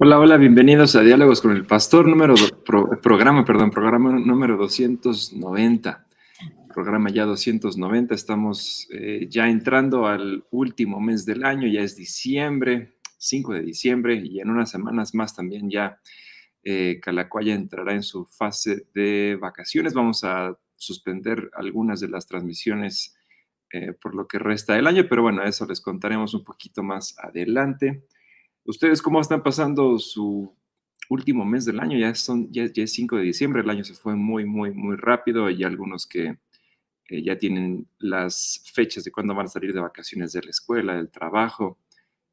Hola, hola, bienvenidos a Diálogos con el Pastor, número programa, perdón, programa número 290. Programa ya 290, estamos eh, ya entrando al último mes del año, ya es diciembre, 5 de diciembre, y en unas semanas más también ya eh, Calacuaya entrará en su fase de vacaciones. Vamos a suspender algunas de las transmisiones eh, por lo que resta del año, pero bueno, eso les contaremos un poquito más adelante. ¿Ustedes cómo están pasando su último mes del año? Ya, son, ya, es 5 de diciembre, el año se fue muy, muy, muy rápido. Hay algunos que eh, ya tienen las fechas de cuándo van a salir de vacaciones de la escuela, del trabajo.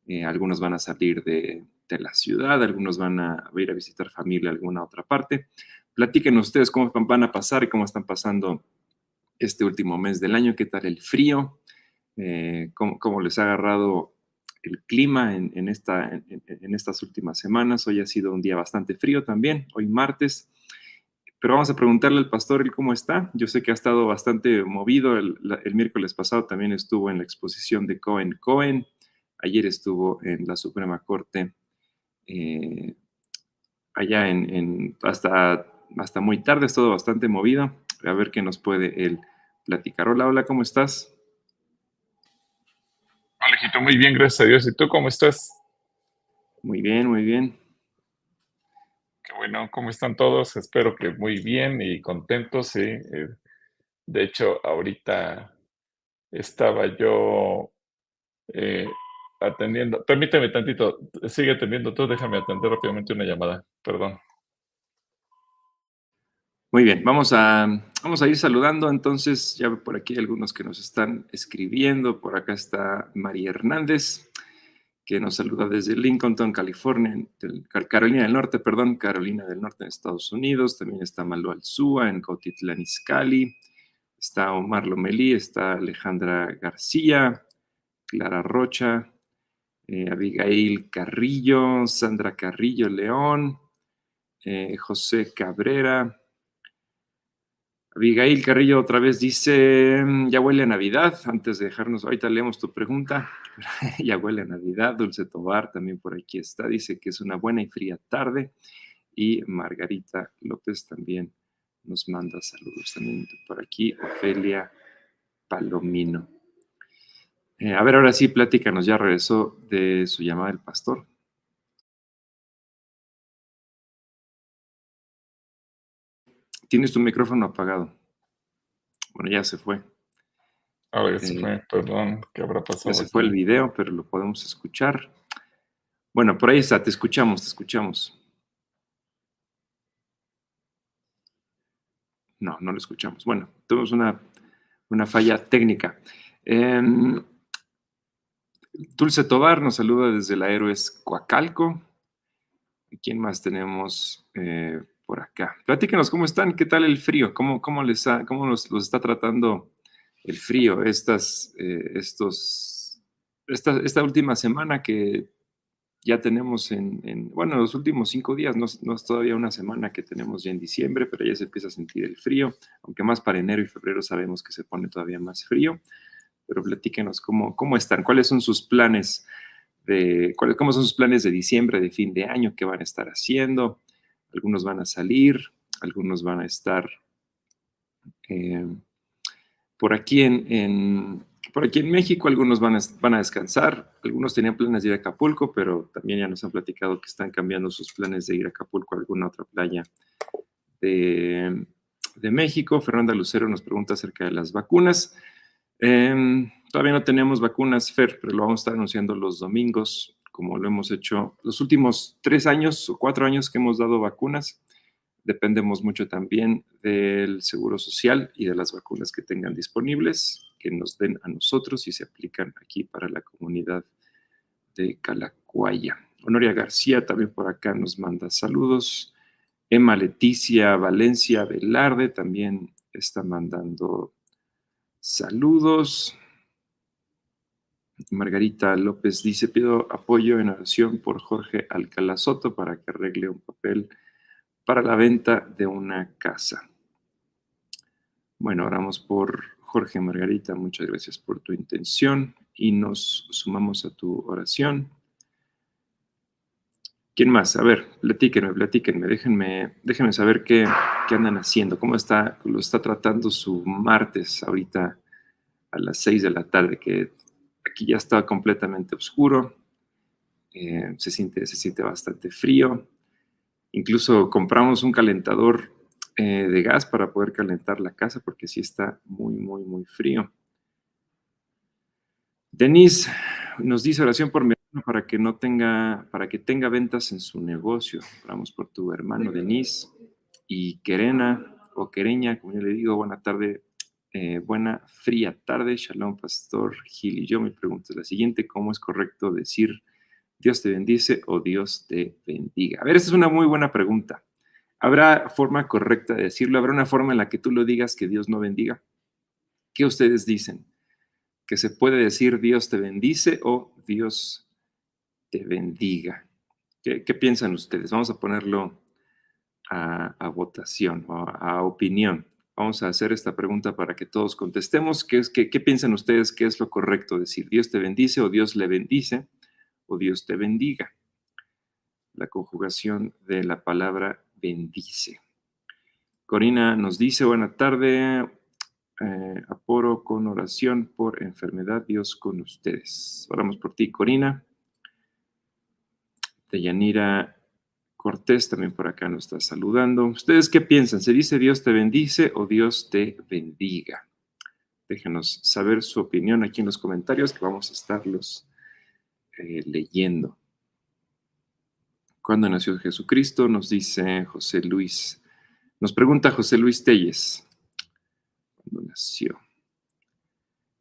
Eh, algunos van a salir de, de, la ciudad, algunos van a, ir a visitar familia a alguna otra parte. Platiquen ustedes cómo van a pasar y cómo están pasando este último mes del año, qué tal el frío, eh, cómo, cómo, les ha agarrado el clima en, esta, en, estas últimas semanas. Hoy ha sido un día bastante frío también, hoy martes. Pero vamos a preguntarle al pastor cómo está. Yo sé que ha estado bastante movido. El, miércoles pasado también estuvo en la exposición de Cohen Cohen. Ayer estuvo en la Suprema Corte, eh, allá en, hasta, hasta muy tarde, todo bastante movido. A ver qué nos puede él platicar. Hola, hola, ¿cómo estás? Alejito, muy bien, gracias a Dios. ¿Y tú cómo estás? Muy bien, muy bien. Qué bueno, ¿cómo están todos? Espero que muy bien y contentos, sí. Eh, de hecho, ahorita estaba yo eh, atendiendo. Permíteme tantito, sigue atendiendo tú, déjame atender rápidamente una llamada, perdón. Muy bien, vamos a, vamos a ir saludando. Entonces, ya por aquí algunos que nos están escribiendo, por acá está María Hernández, que nos saluda desde Lincolnton, California, Carolina del Norte, perdón, Carolina del Norte en Estados Unidos, también está Malu Alzúa en Cotitlán Izcalli, está Omar Lomelí, está Alejandra García, Clara Rocha, eh, Abigail Carrillo, Sandra Carrillo León, eh, José Cabrera, Abigail Carrillo otra vez dice, mm, ya huele a Navidad, antes de dejarnos, ahorita leemos tu pregunta, ya huele a Navidad, Dulce Tobar también por aquí está, dice que es una buena y fría tarde, y Margarita López también nos manda saludos también por aquí, Ofelia Palomino. Eh, a ver, ahora sí, platícanos, ya regresó de su llamada el pastor. Tienes tu micrófono apagado. Bueno, ya se fue. Ahora ya se eh, fue, perdón, ¿qué habrá pasado? Ya se fue el video, pero lo podemos escuchar. Bueno, por ahí está, te escuchamos, te escuchamos. No, no lo escuchamos. Bueno, tuvimos una, una falla técnica. Em, Dulce Tobar nos saluda desde la Héroes Coacalco. ¿Quién más tenemos? Eh, por acá. Platíquenos cómo están, qué tal el frío, cómo, cómo, les cómo los, está tratando el frío estas, eh, estos, esta, esta, última semana que ya tenemos en, bueno, los últimos cinco días, no, no, es todavía una semana que tenemos ya en diciembre, pero ya se empieza a sentir el frío, aunque más para enero y febrero sabemos que se pone todavía más frío, pero platíquenos cómo, cómo están, cuáles son sus planes de, cómo son sus planes de diciembre, de fin de año, qué van a estar haciendo, algunos van a salir, algunos van a estar eh, por, aquí en, por aquí en México, algunos van a, van a descansar, algunos tenían planes de ir a Acapulco, pero también ya nos han platicado que están cambiando sus planes de ir a Acapulco a alguna otra playa de, México. Fernanda Lucero nos pregunta acerca de las vacunas. Em, todavía no tenemos vacunas, Fer, pero lo vamos a estar anunciando los domingos como lo hemos hecho los últimos tres años o cuatro años que hemos dado vacunas. Dependemos mucho también del seguro social y de las vacunas que tengan disponibles, que nos den a nosotros y se aplican aquí para la comunidad de Calacuaya. Honoria García también por acá nos manda saludos. Emma Leticia Valencia Velarde también está mandando saludos. Margarita López dice, pido apoyo en oración por Jorge Alcalá Soto para que arregle un papel para la venta de una casa. Bueno, oramos por Jorge Margarita, muchas gracias por tu intención y nos sumamos a tu oración. ¿Quién más? A ver, platíquenme, platíquenme, déjenme, déjenme saber qué, qué, andan haciendo, cómo está, lo está tratando su martes ahorita a las 6 de la tarde, que aquí ya está completamente oscuro, eh, se, siente, se siente bastante frío. Incluso compramos un calentador eh, de gas para poder calentar la casa porque sí está muy, muy, muy frío. Denise nos dice oración por mi hermano para que no tenga, para que tenga ventas en su negocio. Oramos por tu hermano Denise y Querena o Quereña, como yo le digo, buena tarde, eh, buena fría tarde. Shalom, Pastor Gil y yo. Mi pregunta es la siguiente: ¿Cómo es correcto decir Dios te bendice o Dios te bendiga? A ver, esa es una muy buena pregunta. ¿Habrá forma correcta de decirlo? ¿Habrá una forma en la que tú lo digas que Dios no bendiga? ¿Qué ustedes dicen? ¿Que se puede decir Dios te bendice o Dios te bendiga? ¿Qué, piensan ustedes? Vamos a ponerlo a, votación o a, opinión. Vamos a hacer esta pregunta para que todos contestemos. ¿Qué, es, qué, ¿Qué piensan ustedes? ¿Qué es lo correcto decir? ¿Dios te bendice o Dios le bendice o Dios te bendiga? La conjugación de la palabra bendice. Corina nos dice, buena tarde, eh, aporo con oración por enfermedad, Dios con ustedes. Oramos por ti, Corina. Deyanira Cortés también por acá nos está saludando. ¿Ustedes qué piensan? ¿Se dice Dios te bendice o Dios te bendiga? Déjenos saber su opinión aquí en los comentarios que vamos a estarlos eh, leyendo. ¿Cuándo nació Jesucristo? Nos dice José Luis. Nos pregunta José Luis Telles. ¿Cuándo nació?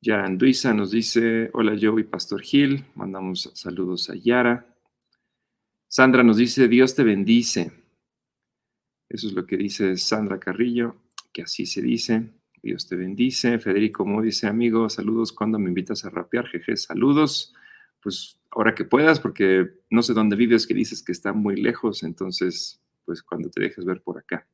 Yara Anduiza nos dice, hola yo y Pastor Gil, mandamos saludos a Yara. Sandra nos dice, Dios te bendice. Eso es lo que dice Sandra Carrillo, que así se dice. Dios te bendice. Federico Mo dice, amigo, saludos cuando me invitas a rapear. Jeje, saludos. Pues ahora que puedas, porque no sé dónde vives, que dices que está muy lejos, entonces, pues cuando te dejes ver por acá.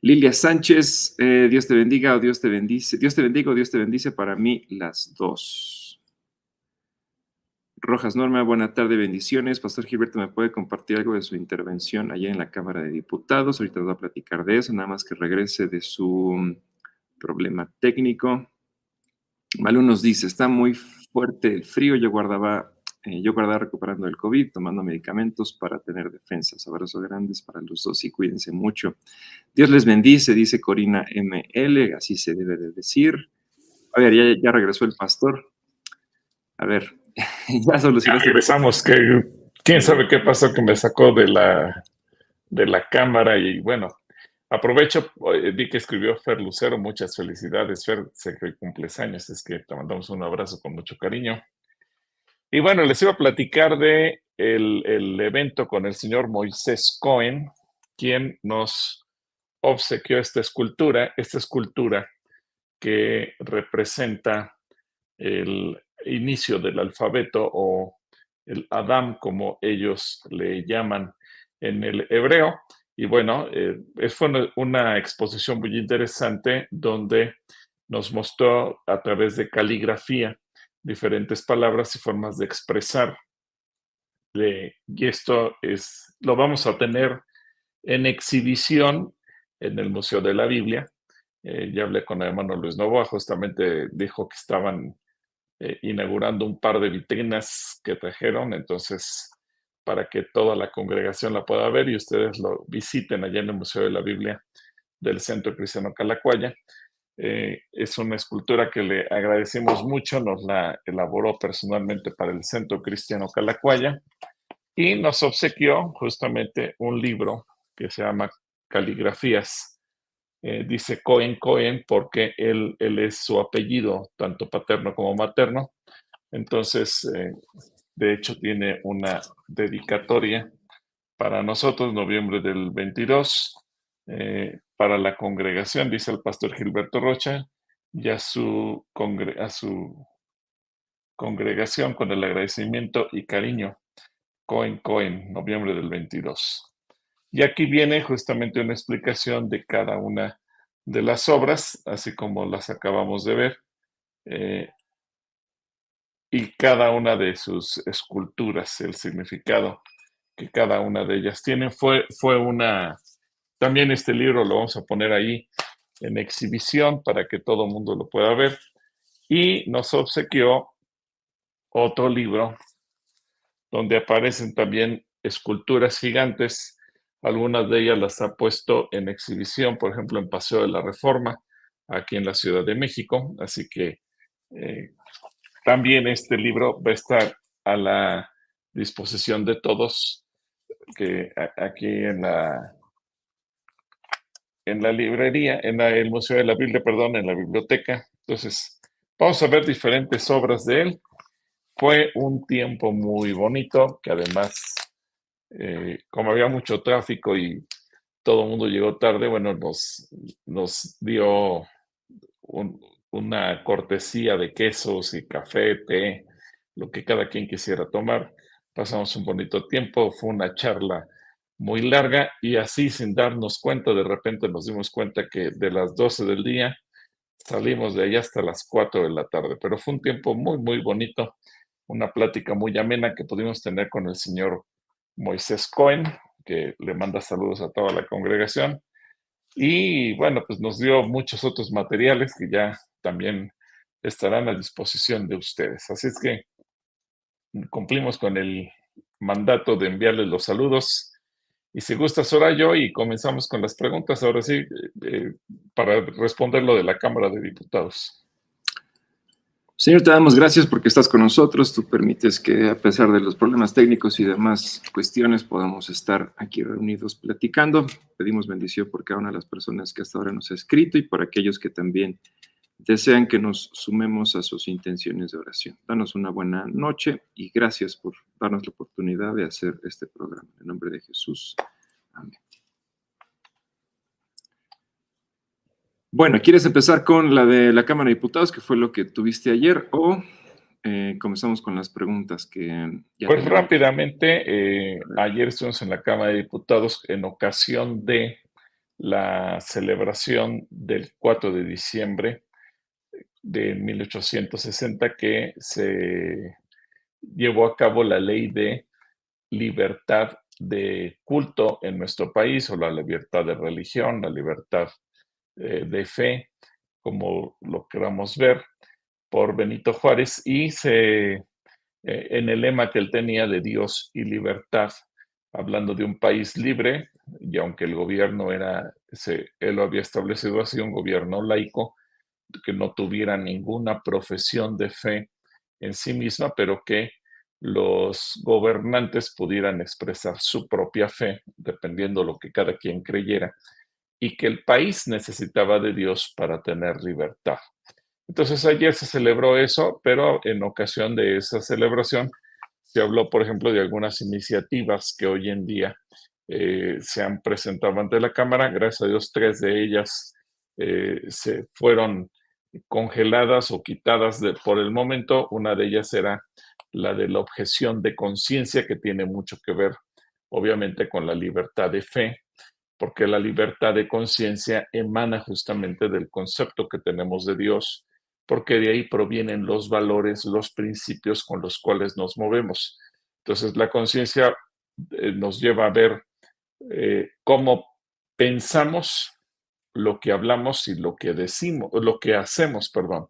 Lilia Sánchez, eh, Dios te bendiga o Dios te bendice. Dios te bendiga o Dios te bendice para mí las dos. Rojas Norma, buena tarde, bendiciones. Pastor Gilberto, ¿me puede compartir algo de su intervención allá en la Cámara de Diputados? Ahorita nos va a platicar de eso, nada más que regrese de su problema técnico. Malu nos dice, está muy fuerte el frío, yo guardaba, eh, yo guardaba recuperando el COVID, tomando medicamentos para tener defensas. Abrazos grandes para los dos y cuídense mucho. Dios les bendice, dice Corina ML, así se debe de decir. A ver, ya, ya regresó el pastor. A ver, ya solucionaste. regresamos, que quién sabe qué pasó que me sacó de la, de la cámara y bueno, aprovecho, eh, vi que escribió Fer Lucero, muchas felicidades, Fer, sé que cumples años, es que te mandamos un abrazo con mucho cariño. Y bueno, les iba a platicar de el, el evento con el señor Moisés Cohen, quien nos obsequió esta escultura, esta escultura que representa el inicio del alfabeto o el Adam, como ellos le llaman en el hebreo. Y bueno, eh, fue una, exposición muy interesante donde nos mostró a través de caligrafía diferentes palabras y formas de expresar. y esto es, lo vamos a tener en exhibición en el Museo de la Biblia. Eh, ya hablé con el hermano Luis Novoa, justamente dijo que estaban eh, inaugurando un par de vitrinas que trajeron, entonces para que toda la congregación la pueda ver y ustedes lo visiten allá en el Museo de la Biblia del Centro Cristiano Calacuaya. Eh, es una escultura que le agradecemos mucho, nos la elaboró personalmente para el Centro Cristiano Calacuaya y nos obsequió justamente un libro que se llama caligrafías. Eh, dice Cohen Cohen porque él, él, es su apellido, tanto paterno como materno. Entonces, eh, de hecho, tiene una dedicatoria para nosotros, noviembre del 22, eh, para la congregación, dice el pastor Gilberto Rocha, y a su, a su congregación con el agradecimiento y cariño. Cohen Cohen, noviembre del 22. Y aquí viene justamente una explicación de cada una de las obras, así como las acabamos de ver, eh, y cada una de sus esculturas, el significado que cada una de ellas tiene. Fue, fue una, también este libro lo vamos a poner ahí en exhibición para que todo el mundo lo pueda ver. Y nos obsequió otro libro donde aparecen también esculturas gigantes. Algunas de ellas las ha puesto en exhibición, por ejemplo, en Paseo de la Reforma, aquí en la Ciudad de México. Así que eh, también este libro va a estar a la disposición de todos que aquí en la en la librería, en el Museo de la Biblia, perdón, en la biblioteca. Entonces, vamos a ver diferentes obras de él. Fue un tiempo muy bonito, que además, eh, como había mucho tráfico y todo el mundo llegó tarde, bueno, nos, nos dio una cortesía de quesos y café, té, lo que cada quien quisiera tomar. Pasamos un bonito tiempo, fue una charla muy larga y así sin darnos cuenta, de repente nos dimos cuenta que de las 12 del día salimos de allá hasta las 4 de la tarde, pero fue un tiempo muy, muy bonito, una plática muy amena que pudimos tener con el señor Moisés Cohen, que le manda saludos a toda la congregación. Y bueno, pues nos dio muchos otros materiales que ya también estarán a disposición de ustedes. Así es que cumplimos con el mandato de enviarles los saludos y si gusta, yo y comenzamos con las preguntas, ahora sí, eh, para responder lo de la Cámara de Diputados. Señor, te damos gracias porque estás con nosotros. Tú permites que, a pesar de los problemas técnicos y demás cuestiones, podamos estar aquí reunidos platicando. Pedimos bendición por cada una de las personas que hasta ahora nos ha escrito y por aquellos que también desean que nos sumemos a sus intenciones de oración. Danos una buena noche y gracias por darnos la oportunidad de hacer este programa. En nombre de Jesús. Amén. Bueno, ¿quieres empezar con la de la Cámara de Diputados, que fue lo que tuviste ayer, o eh, comenzamos con las preguntas que... pues rápidamente, eh, ayer estuvimos en la Cámara de Diputados en ocasión de la celebración del 4 de diciembre de 1860 que se llevó a cabo la ley de libertad de culto en nuestro país o la libertad de religión, la libertad eh, de fe, como lo queramos ver, por Benito Juárez y se, eh, en el lema que él tenía de Dios y libertad, hablando de un país libre, y aunque el gobierno era, él lo había establecido así, un gobierno laico, que no tuviera ninguna profesión de fe en sí misma, pero que los gobernantes pudieran expresar su propia fe, dependiendo lo que cada quien creyera, y que el país necesitaba de Dios para tener libertad. Entonces ayer se celebró eso, pero en ocasión de esa celebración se habló, por ejemplo, de algunas iniciativas que hoy en día eh, se han presentado ante la Cámara. Gracias a Dios, tres de ellas eh, se fueron congeladas o quitadas por el momento. Una de ellas era la de la objeción de conciencia, que tiene mucho que ver, obviamente, con la libertad de fe, porque la libertad de conciencia emana justamente del concepto que tenemos de Dios, porque de ahí provienen los valores, los principios con los cuales nos movemos. Entonces, la conciencia eh, nos lleva a ver eh, cómo pensamos lo que hablamos y lo que decimos, lo que hacemos, perdón,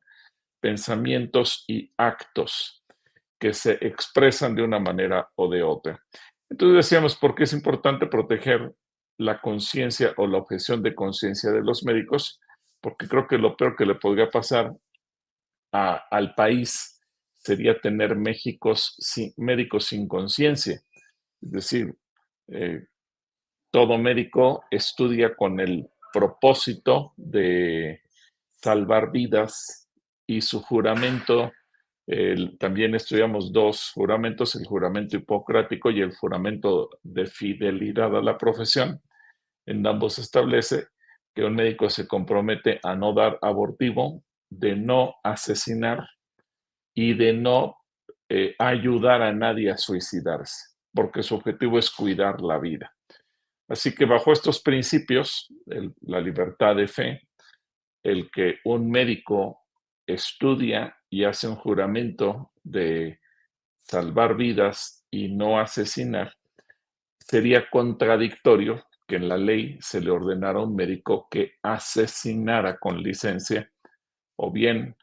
pensamientos y actos que se expresan de una manera o de otra. Entonces decíamos, ¿por qué es importante proteger la conciencia o la objeción de conciencia de los médicos? Porque creo que lo peor que le podría pasar al país sería tener médicos sin, médicos sin conciencia. Es decir, eh, todo médico estudia con el propósito de salvar vidas y su juramento, también estudiamos dos juramentos, el juramento hipocrático y el juramento de fidelidad a la profesión. En ambos establece que un médico se compromete a no dar abortivo, de no asesinar y de no eh, ayudar a nadie a suicidarse, porque su objetivo es cuidar la vida. Así que bajo estos principios, la libertad de fe, el que un médico estudia y hace un juramento de salvar vidas y no asesinar, sería contradictorio que en la ley se le ordenara a un médico que asesinara con licencia o bien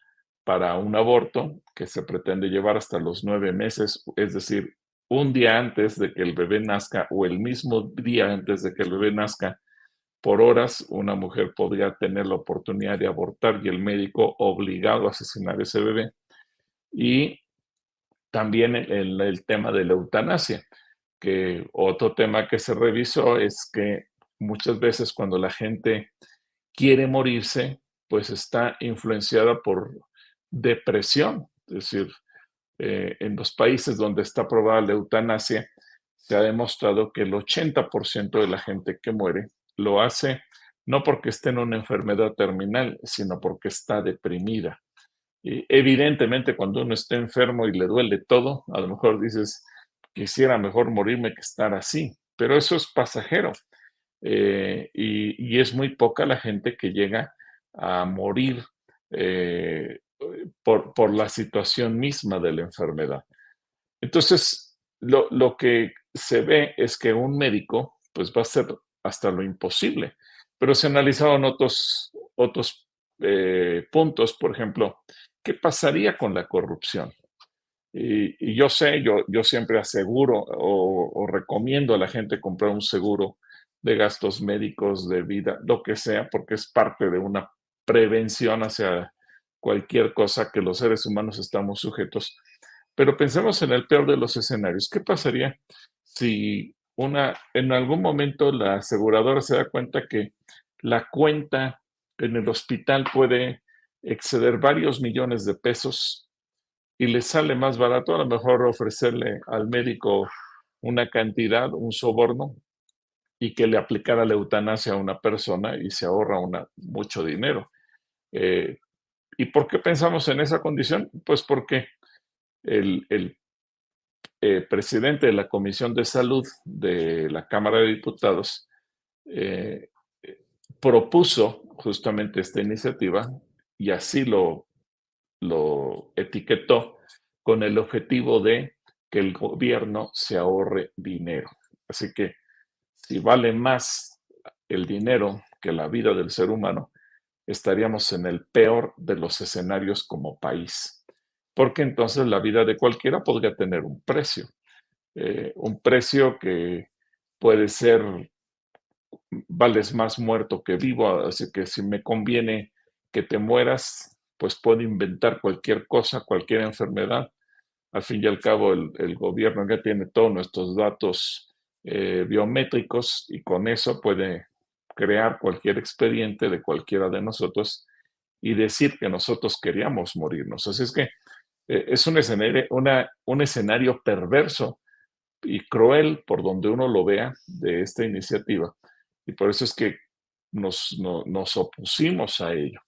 para un aborto que se pretende llevar hasta los nueve meses, es decir, un día antes de que el bebé nazca o el mismo día antes de que el bebé nazca, por horas una mujer podría tener la oportunidad de abortar y el médico obligado a asesinar ese bebé. Y también el, el tema de la eutanasia, que otro tema que se revisó es que muchas veces cuando la gente quiere morirse, pues está influenciada por depresión. Es decir, eh, en los países donde está aprobada la eutanasia, se ha demostrado que el 80% de la gente que muere lo hace no porque esté en una enfermedad terminal, sino porque está deprimida. Y evidentemente, cuando uno está enfermo y le duele todo, a lo mejor dices, quisiera mejor morirme que estar así, pero eso es pasajero. Eh, y, es muy poca la gente que llega a morir eh, por, por, la situación misma de la enfermedad. Entonces, lo, lo, que se ve es que un médico pues va a hacer hasta lo imposible, pero se analizaron otros, otros eh, puntos, por ejemplo, ¿qué pasaría con la corrupción? Y, yo sé, yo, yo siempre aseguro o, o recomiendo a la gente comprar un seguro de gastos médicos, de vida, lo que sea, porque es parte de una prevención hacia cualquier cosa que los seres humanos estamos sujetos. Pero pensemos en el peor de los escenarios. ¿Qué pasaría si una, en algún momento la aseguradora se da cuenta que la cuenta en el hospital puede exceder varios millones de pesos y le sale más barato a lo mejor ofrecerle al médico una cantidad, un soborno, y que le aplicara la eutanasia a una persona y se ahorra una, mucho dinero. Eh, ¿Y por qué pensamos en esa condición? Pues porque el, eh, presidente de la Comisión de Salud de la Cámara de Diputados eh, propuso justamente esta iniciativa y así lo, lo etiquetó con el objetivo de que el gobierno se ahorre dinero. Así que si vale más el dinero que la vida del ser humano, estaríamos en el peor de los escenarios como país, porque entonces la vida de cualquiera podría tener un precio, eh, un precio que puede ser, vales más muerto que vivo, así que si me conviene que te mueras, pues puedo inventar cualquier cosa, cualquier enfermedad. Al fin y al cabo, el, el gobierno ya tiene todos nuestros datos eh, biométricos y con eso puede crear cualquier expediente de cualquiera de nosotros y decir que nosotros queríamos morirnos. Así es que eh, es un escenario, una, un escenario perverso y cruel por donde uno lo vea de esta iniciativa. Y por eso es que nos, nos opusimos a ello.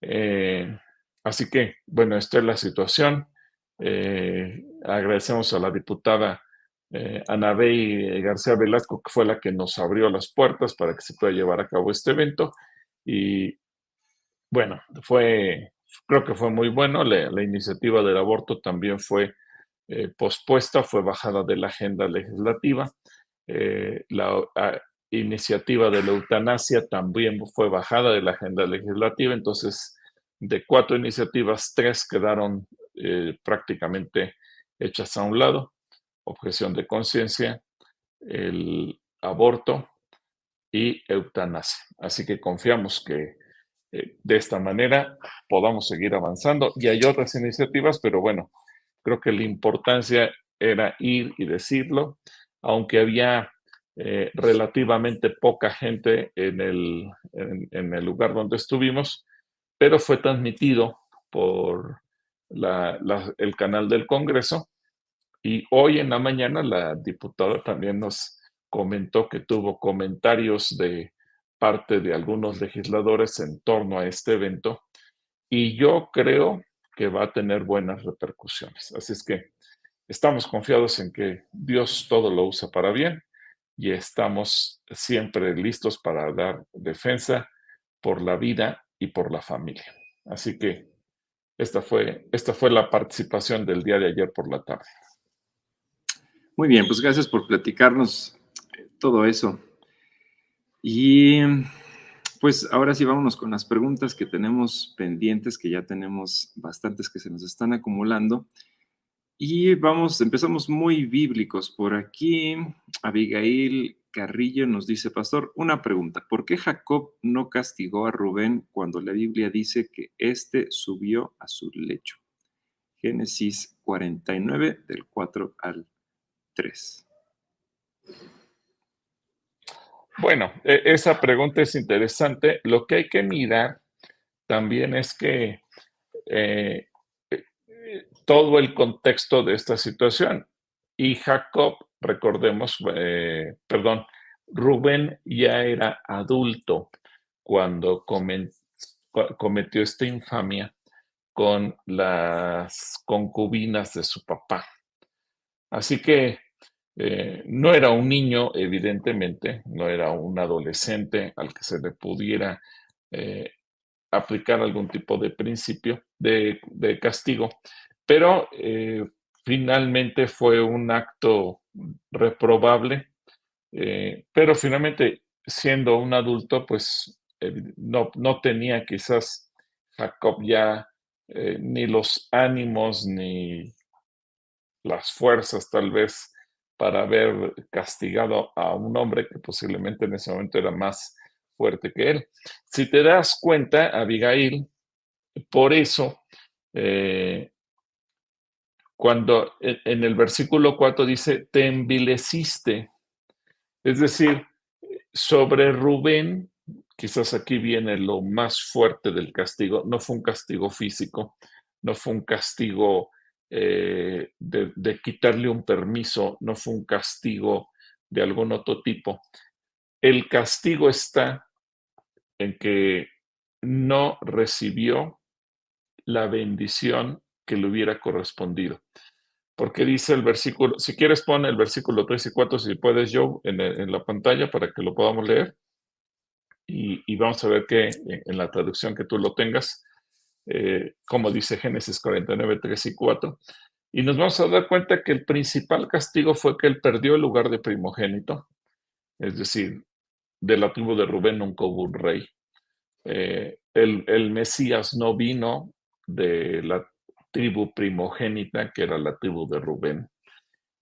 Eh, así que, bueno, esta es la situación. Eh, agradecemos a la diputada eh, Anabey García Velasco, que fue la que nos abrió las puertas para que se pueda llevar a cabo este evento. Y bueno, fue, creo que fue muy bueno. La, iniciativa del aborto también fue eh, pospuesta, fue bajada de la agenda legislativa. La iniciativa de la eutanasia también fue bajada de la agenda legislativa. Entonces, de cuatro iniciativas, tres quedaron eh, prácticamente hechas a un lado objeción de conciencia, el aborto y eutanasia. Así que confiamos que eh, de esta manera podamos seguir avanzando. Y hay otras iniciativas, pero bueno, creo que la importancia era ir y decirlo, aunque había eh, relativamente poca gente en el, en, el, lugar donde estuvimos, pero fue transmitido por el canal del Congreso y hoy en la mañana la diputada también nos comentó que tuvo comentarios de parte de algunos legisladores en torno a este evento y yo creo que va a tener buenas repercusiones. Así es que estamos confiados en que Dios todo lo usa para bien y estamos siempre listos para dar defensa por la vida y por la familia. Así que esta fue, esta fue la participación del día de ayer por la tarde. Muy bien, pues gracias por platicarnos todo eso. Y pues ahora sí vámonos con las preguntas que tenemos pendientes, que ya tenemos bastantes que se nos están acumulando. Y vamos, empezamos muy bíblicos. Por aquí, Abigail Carrillo nos dice, Pastor, una pregunta. ¿Por qué Jacob no castigó a Rubén cuando la Biblia dice que éste subió a su lecho? Génesis 49, del 4 al 3. Bueno, e, esa pregunta es interesante. Lo que hay que mirar también es que eh, todo el contexto de esta situación. Y Jacob, recordemos, eh, perdón, Rubén ya era adulto cuando cometió esta infamia con las concubinas de su papá. Así que eh, no era un niño, evidentemente, no era un adolescente al que se le pudiera eh, aplicar algún tipo de principio de, castigo, pero eh, finalmente fue un acto reprobable, pero finalmente siendo un adulto, pues no, no tenía quizás Jacob ya ni los ánimos ni las fuerzas tal vez para haber castigado a un hombre que posiblemente en ese momento era más fuerte que él. Si te das cuenta, Abigail, por eso, eh, cuando en el versículo 4 dice, te envileciste, es decir, sobre Rubén, quizás aquí viene lo más fuerte del castigo, no fue un castigo físico, no fue un castigo eh, de, quitarle un permiso, no fue un castigo de algún otro tipo. El castigo está en que no recibió la bendición que le hubiera correspondido. Porque dice el versículo, si quieres pon el versículo 3 y 4, si puedes yo, en, la pantalla para que lo podamos leer. Y, vamos a ver que en la traducción que tú lo tengas, eh, como dice Génesis 49, 3 y 4. Y nos vamos a dar cuenta que el principal castigo fue que él perdió el lugar de primogénito, es decir, de la tribu de Rubén nunca hubo un rey. Eh, el, el, Mesías no vino de la tribu primogénita, que era la tribu de Rubén.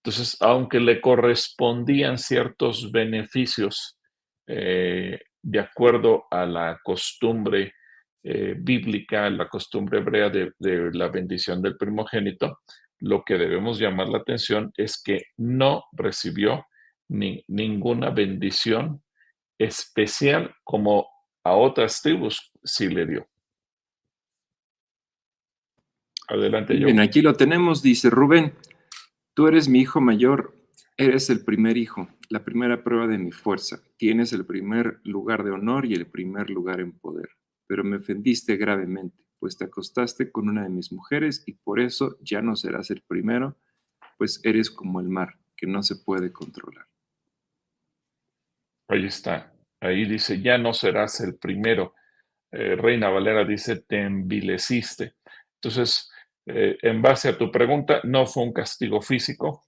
Entonces, aunque le correspondían ciertos beneficios eh, de acuerdo a la costumbre eh, bíblica, la costumbre hebrea de, la bendición del primogénito, lo que debemos llamar la atención es que no recibió ni, ninguna bendición especial como a otras tribus sí le dio. Adelante, yo. Bien, aquí lo tenemos, dice Rubén, tú eres mi hijo mayor, eres el primer hijo, la primera prueba de mi fuerza, tienes el primer lugar de honor y el primer lugar en poder pero me ofendiste gravemente, pues te acostaste con una de mis mujeres y por eso ya no serás el primero, pues eres como el mar, que no se puede controlar. Ahí está, ahí dice, ya no serás el primero. Eh, Reina Valera dice, te envileciste. Entonces, eh, en base a tu pregunta, no fue un castigo físico,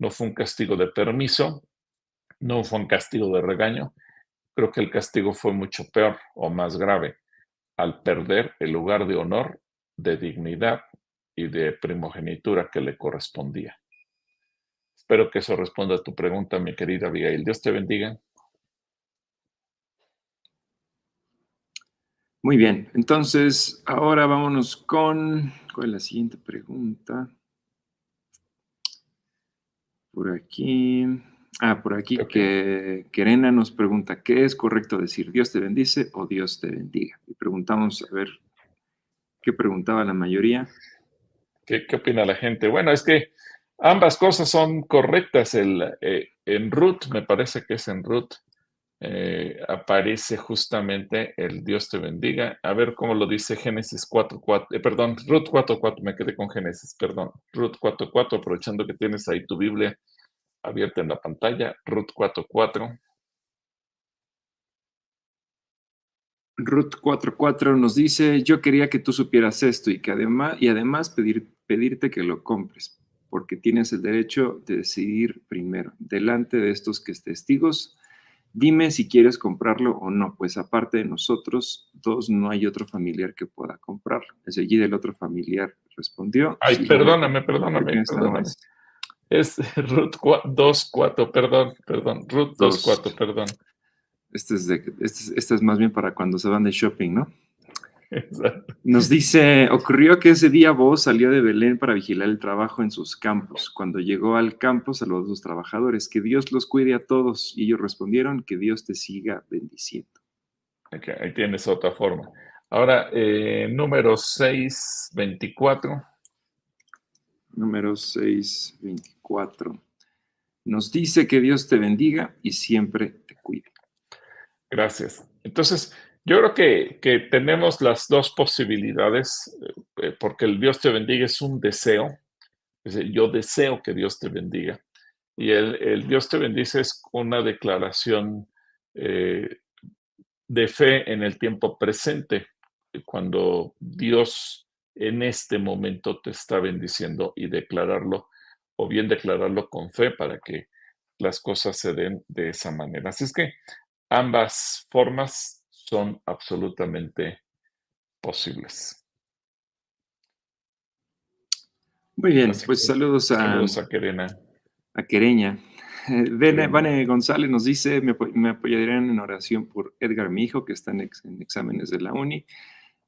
no fue un castigo de permiso, no fue un castigo de regaño. Creo que el castigo fue mucho peor o más grave al perder el lugar de honor, de dignidad y de primogenitura que le correspondía. Espero que eso responda a tu pregunta, mi querida Abigail. Dios te bendiga. Muy bien, entonces ahora vámonos con, con la siguiente pregunta. Por aquí. Ah, por aquí que Querena nos pregunta, ¿qué es correcto decir? ¿Dios te bendice o Dios te bendiga? Y preguntamos, a ver, ¿qué preguntaba la mayoría? ¿Qué, qué opina la gente? Bueno, es que ambas cosas son correctas. El, eh, en Ruth, me parece que es en Ruth, eh, aparece justamente el Dios te bendiga. A ver cómo lo dice Génesis 4.4, eh, perdón, Ruth 4.4, me quedé con Génesis, perdón, Ruth 4.4, aprovechando que tienes ahí tu Biblia abierta en la pantalla, Ruth 44. Ruth 44 nos dice, yo quería que tú supieras esto y que además, y además pedir, pedirte que lo compres, porque tienes el derecho de decidir primero, delante de estos que testigos. Dime si quieres comprarlo o no, pues aparte de nosotros dos, no hay otro familiar que pueda comprarlo. Es allí del otro familiar respondió. Ay, perdóname, perdóname, perdóname. Es Ruth 2.4, perdón, perdón. Ruth 2.4, perdón. Este es, de, este, este es más bien para cuando se van de shopping, ¿no? Nos dice, ocurrió que ese día vos salió de Belén para vigilar el trabajo en sus campos. Cuando llegó al campo, saludó a sus trabajadores, que Dios los cuide a todos. Y ellos respondieron, que Dios te siga bendiciendo. ahí tienes otra forma. Ahora, eh, número 624. Número 624. Nos dice que Dios te bendiga y siempre te cuide. Gracias. Entonces, yo creo que, tenemos las dos posibilidades, eh, porque el Dios te bendiga es un deseo. yo deseo que Dios te bendiga. Y el, Dios te bendice es una declaración eh, de fe en el tiempo presente, cuando Dios en este momento te está bendiciendo y declararlo, o bien declararlo con fe para que las cosas se den de esa manera. Así es que ambas formas son absolutamente posibles. Muy bien, pues saludos a, saludos a Querena. A Quereña. Vane, González nos dice, me, me, apoyarían en oración por Edgar, mi hijo, que está en, exámenes de la uni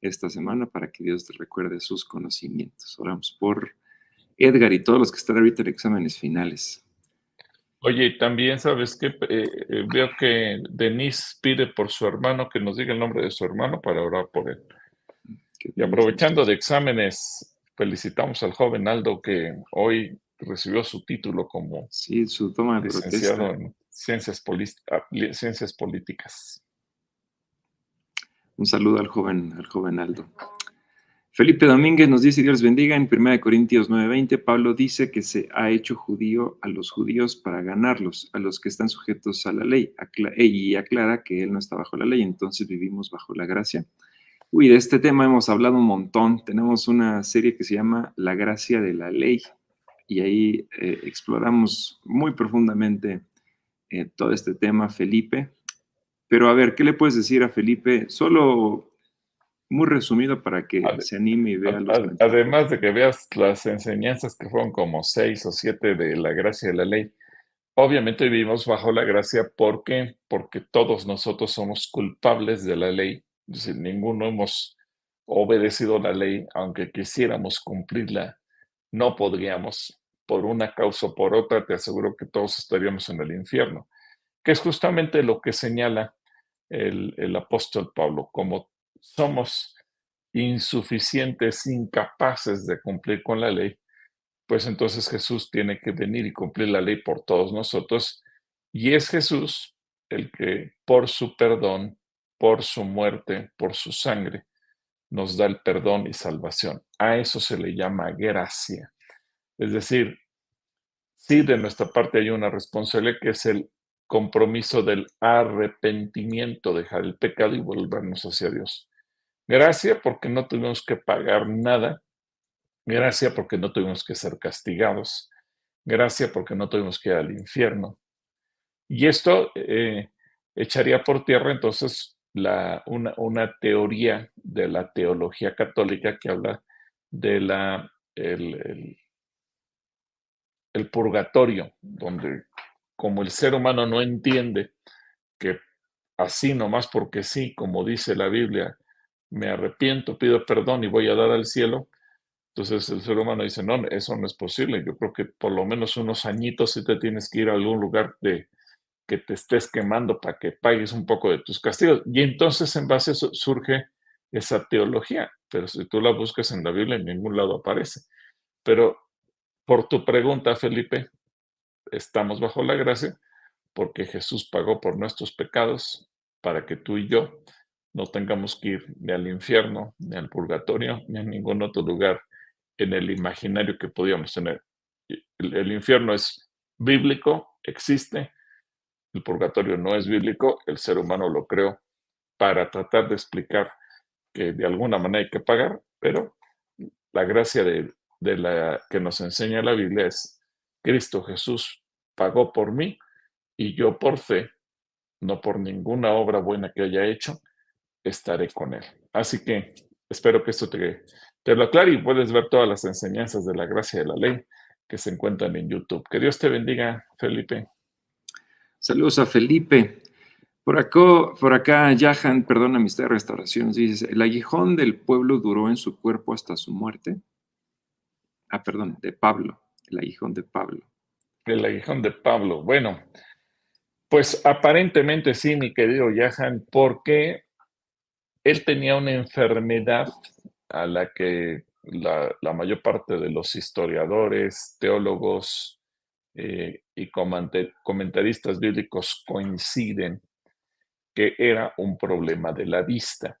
esta semana para que Dios te recuerde sus conocimientos. Oramos por Edgar y todos los que están ahorita en exámenes finales. Oye, también sabes que eh, eh, veo que Denise pide por su hermano que nos diga el nombre de su hermano para orar por él. Y aprovechando de exámenes, felicitamos al joven Aldo que hoy recibió su título como sí, su toma de licenciado en ciencias, ah, ciencias políticas. Un saludo al joven, al joven Aldo. Felipe Domínguez nos dice, Dios bendiga, en 1 Corintios 9:20, Pablo dice que se ha hecho judío a los judíos para ganarlos, a los que están sujetos a la ley, y aclara que él no está bajo la ley, entonces vivimos bajo la gracia. Uy, de este tema hemos hablado un montón, tenemos una serie que se llama La gracia de la ley, y ahí eh, exploramos muy profundamente eh, todo este tema, Felipe. Pero a ver, ¿qué le puedes decir a Felipe? Solo muy resumido para que se anime y vea los Además de que veas las enseñanzas que fueron como seis o siete de la gracia de la ley. Obviamente vivimos bajo la gracia ¿por qué? porque todos nosotros somos culpables de la ley. Es decir, ninguno hemos obedecido la ley, aunque quisiéramos cumplirla, no podríamos. Por una causa o por otra, te aseguro que todos estaríamos en el infierno, que es justamente lo que señala el, el apóstol Pablo, como somos insuficientes, incapaces de cumplir con la ley, pues entonces Jesús tiene que venir y cumplir la ley por todos nosotros. Y es Jesús el que por su perdón, por su muerte, por su sangre, nos da el perdón y salvación. A eso se le llama gracia. Es decir, sí de nuestra parte hay una responsabilidad que es el compromiso del arrepentimiento, dejar el pecado y volvernos hacia Dios. Gracias porque no tuvimos que pagar nada. Gracias porque no tuvimos que ser castigados. Gracias porque no tuvimos que ir al infierno. Y esto eh, echaría por tierra entonces la, una, una, teoría de la teología católica que habla de la, el, el purgatorio, donde como el ser humano no entiende que así nomás porque sí, como dice la Biblia, me arrepiento, pido perdón y voy a dar al cielo. Entonces el ser humano dice, no, eso no es posible. Yo creo que por lo menos unos añitos si te tienes que ir a algún lugar de que te estés quemando para que pagues un poco de tus castigos. Y entonces en base a eso surge esa teología. Pero si tú la buscas en la Biblia, en ningún lado aparece. Pero por tu pregunta, Felipe, estamos bajo la gracia porque Jesús pagó por nuestros pecados para que tú y yo no tengamos que ir ni al infierno, ni al purgatorio, ni a ningún otro lugar en el imaginario que podíamos tener. El, infierno es bíblico, existe, el purgatorio no es bíblico, el ser humano lo creó para tratar de explicar que de alguna manera hay que pagar, pero la gracia de de la que nos enseña la Biblia es Cristo Jesús pagó por mí y yo por fe, no por ninguna obra buena que haya hecho, estaré con él. Así que espero que esto te, te lo aclare y puedes ver todas las enseñanzas de la gracia de la ley que se encuentran en YouTube. Que Dios te bendiga, Felipe. Saludos a Felipe. Por acá, por acá Yahan, perdón, Amistad de Restauración, dice, el aguijón del pueblo duró en su cuerpo hasta su muerte. Ah, perdón, de Pablo, el aguijón de Pablo. El aguijón de Pablo. Bueno, pues aparentemente sí, mi querido Yahan, porque él tenía una enfermedad a la que la, mayor parte de los historiadores, teólogos eh, y comentaristas bíblicos coinciden que era un problema de la vista.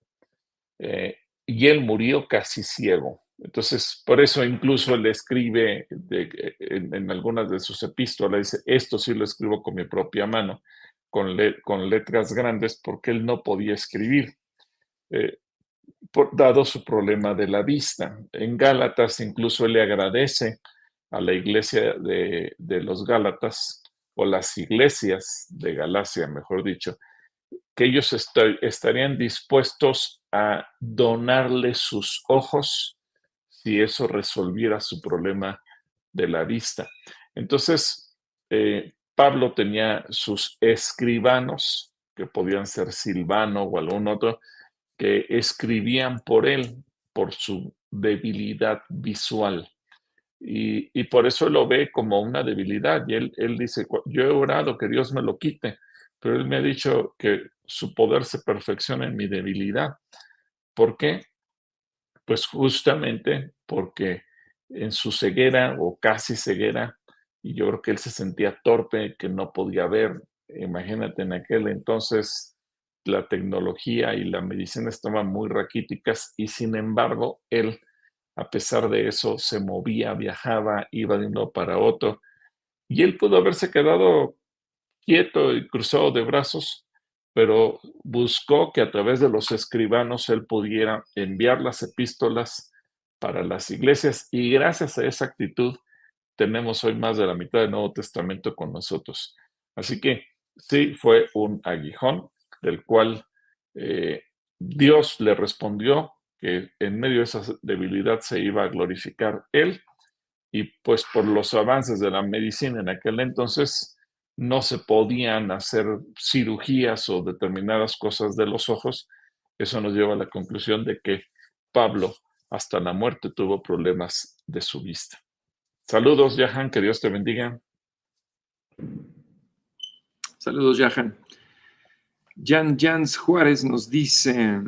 Eh, y él murió casi ciego. Entonces, por eso incluso él escribe en, algunas de sus epístolas, dice, esto sí lo escribo con mi propia mano, con, con letras grandes, porque él no podía escribir, eh, dado su problema de la vista. En Gálatas incluso él le agradece a la iglesia de, de los Gálatas, o las iglesias de Galacia, mejor dicho, que ellos estarían dispuestos a donarle sus ojos si eso resolviera su problema de la vista. Entonces, eh, Pablo tenía sus escribanos, que podían ser Silvano o algún otro, que escribían por él, por su debilidad visual. Y, por eso lo ve como una debilidad. Y él, él dice, yo he orado que Dios me lo quite, pero él me ha dicho que su poder se perfecciona en mi debilidad. ¿Por qué? Pues justamente porque en su ceguera o casi ceguera, y yo creo que él se sentía torpe, que no podía ver. Imagínate, en aquel entonces la tecnología y la medicina estaban muy raquíticas y sin embargo él, a pesar de eso, se movía, viajaba, iba de uno para otro. Y él pudo haberse quedado quieto y cruzado de brazos, pero buscó que a través de los escribanos él pudiera enviar las epístolas para las iglesias y gracias a esa actitud tenemos hoy más de la mitad del Nuevo Testamento con nosotros. Así que sí, fue un aguijón del cual eh, Dios le respondió que en medio de esa debilidad se iba a glorificar él y pues por los avances de la medicina en aquel entonces no se podían hacer cirugías o determinadas cosas de los ojos, eso nos lleva a la conclusión de que Pablo hasta la muerte tuvo problemas de su vista. Saludos, Jahan, que Dios te bendiga. Saludos, Jahan. Jan Jans Juárez nos dice,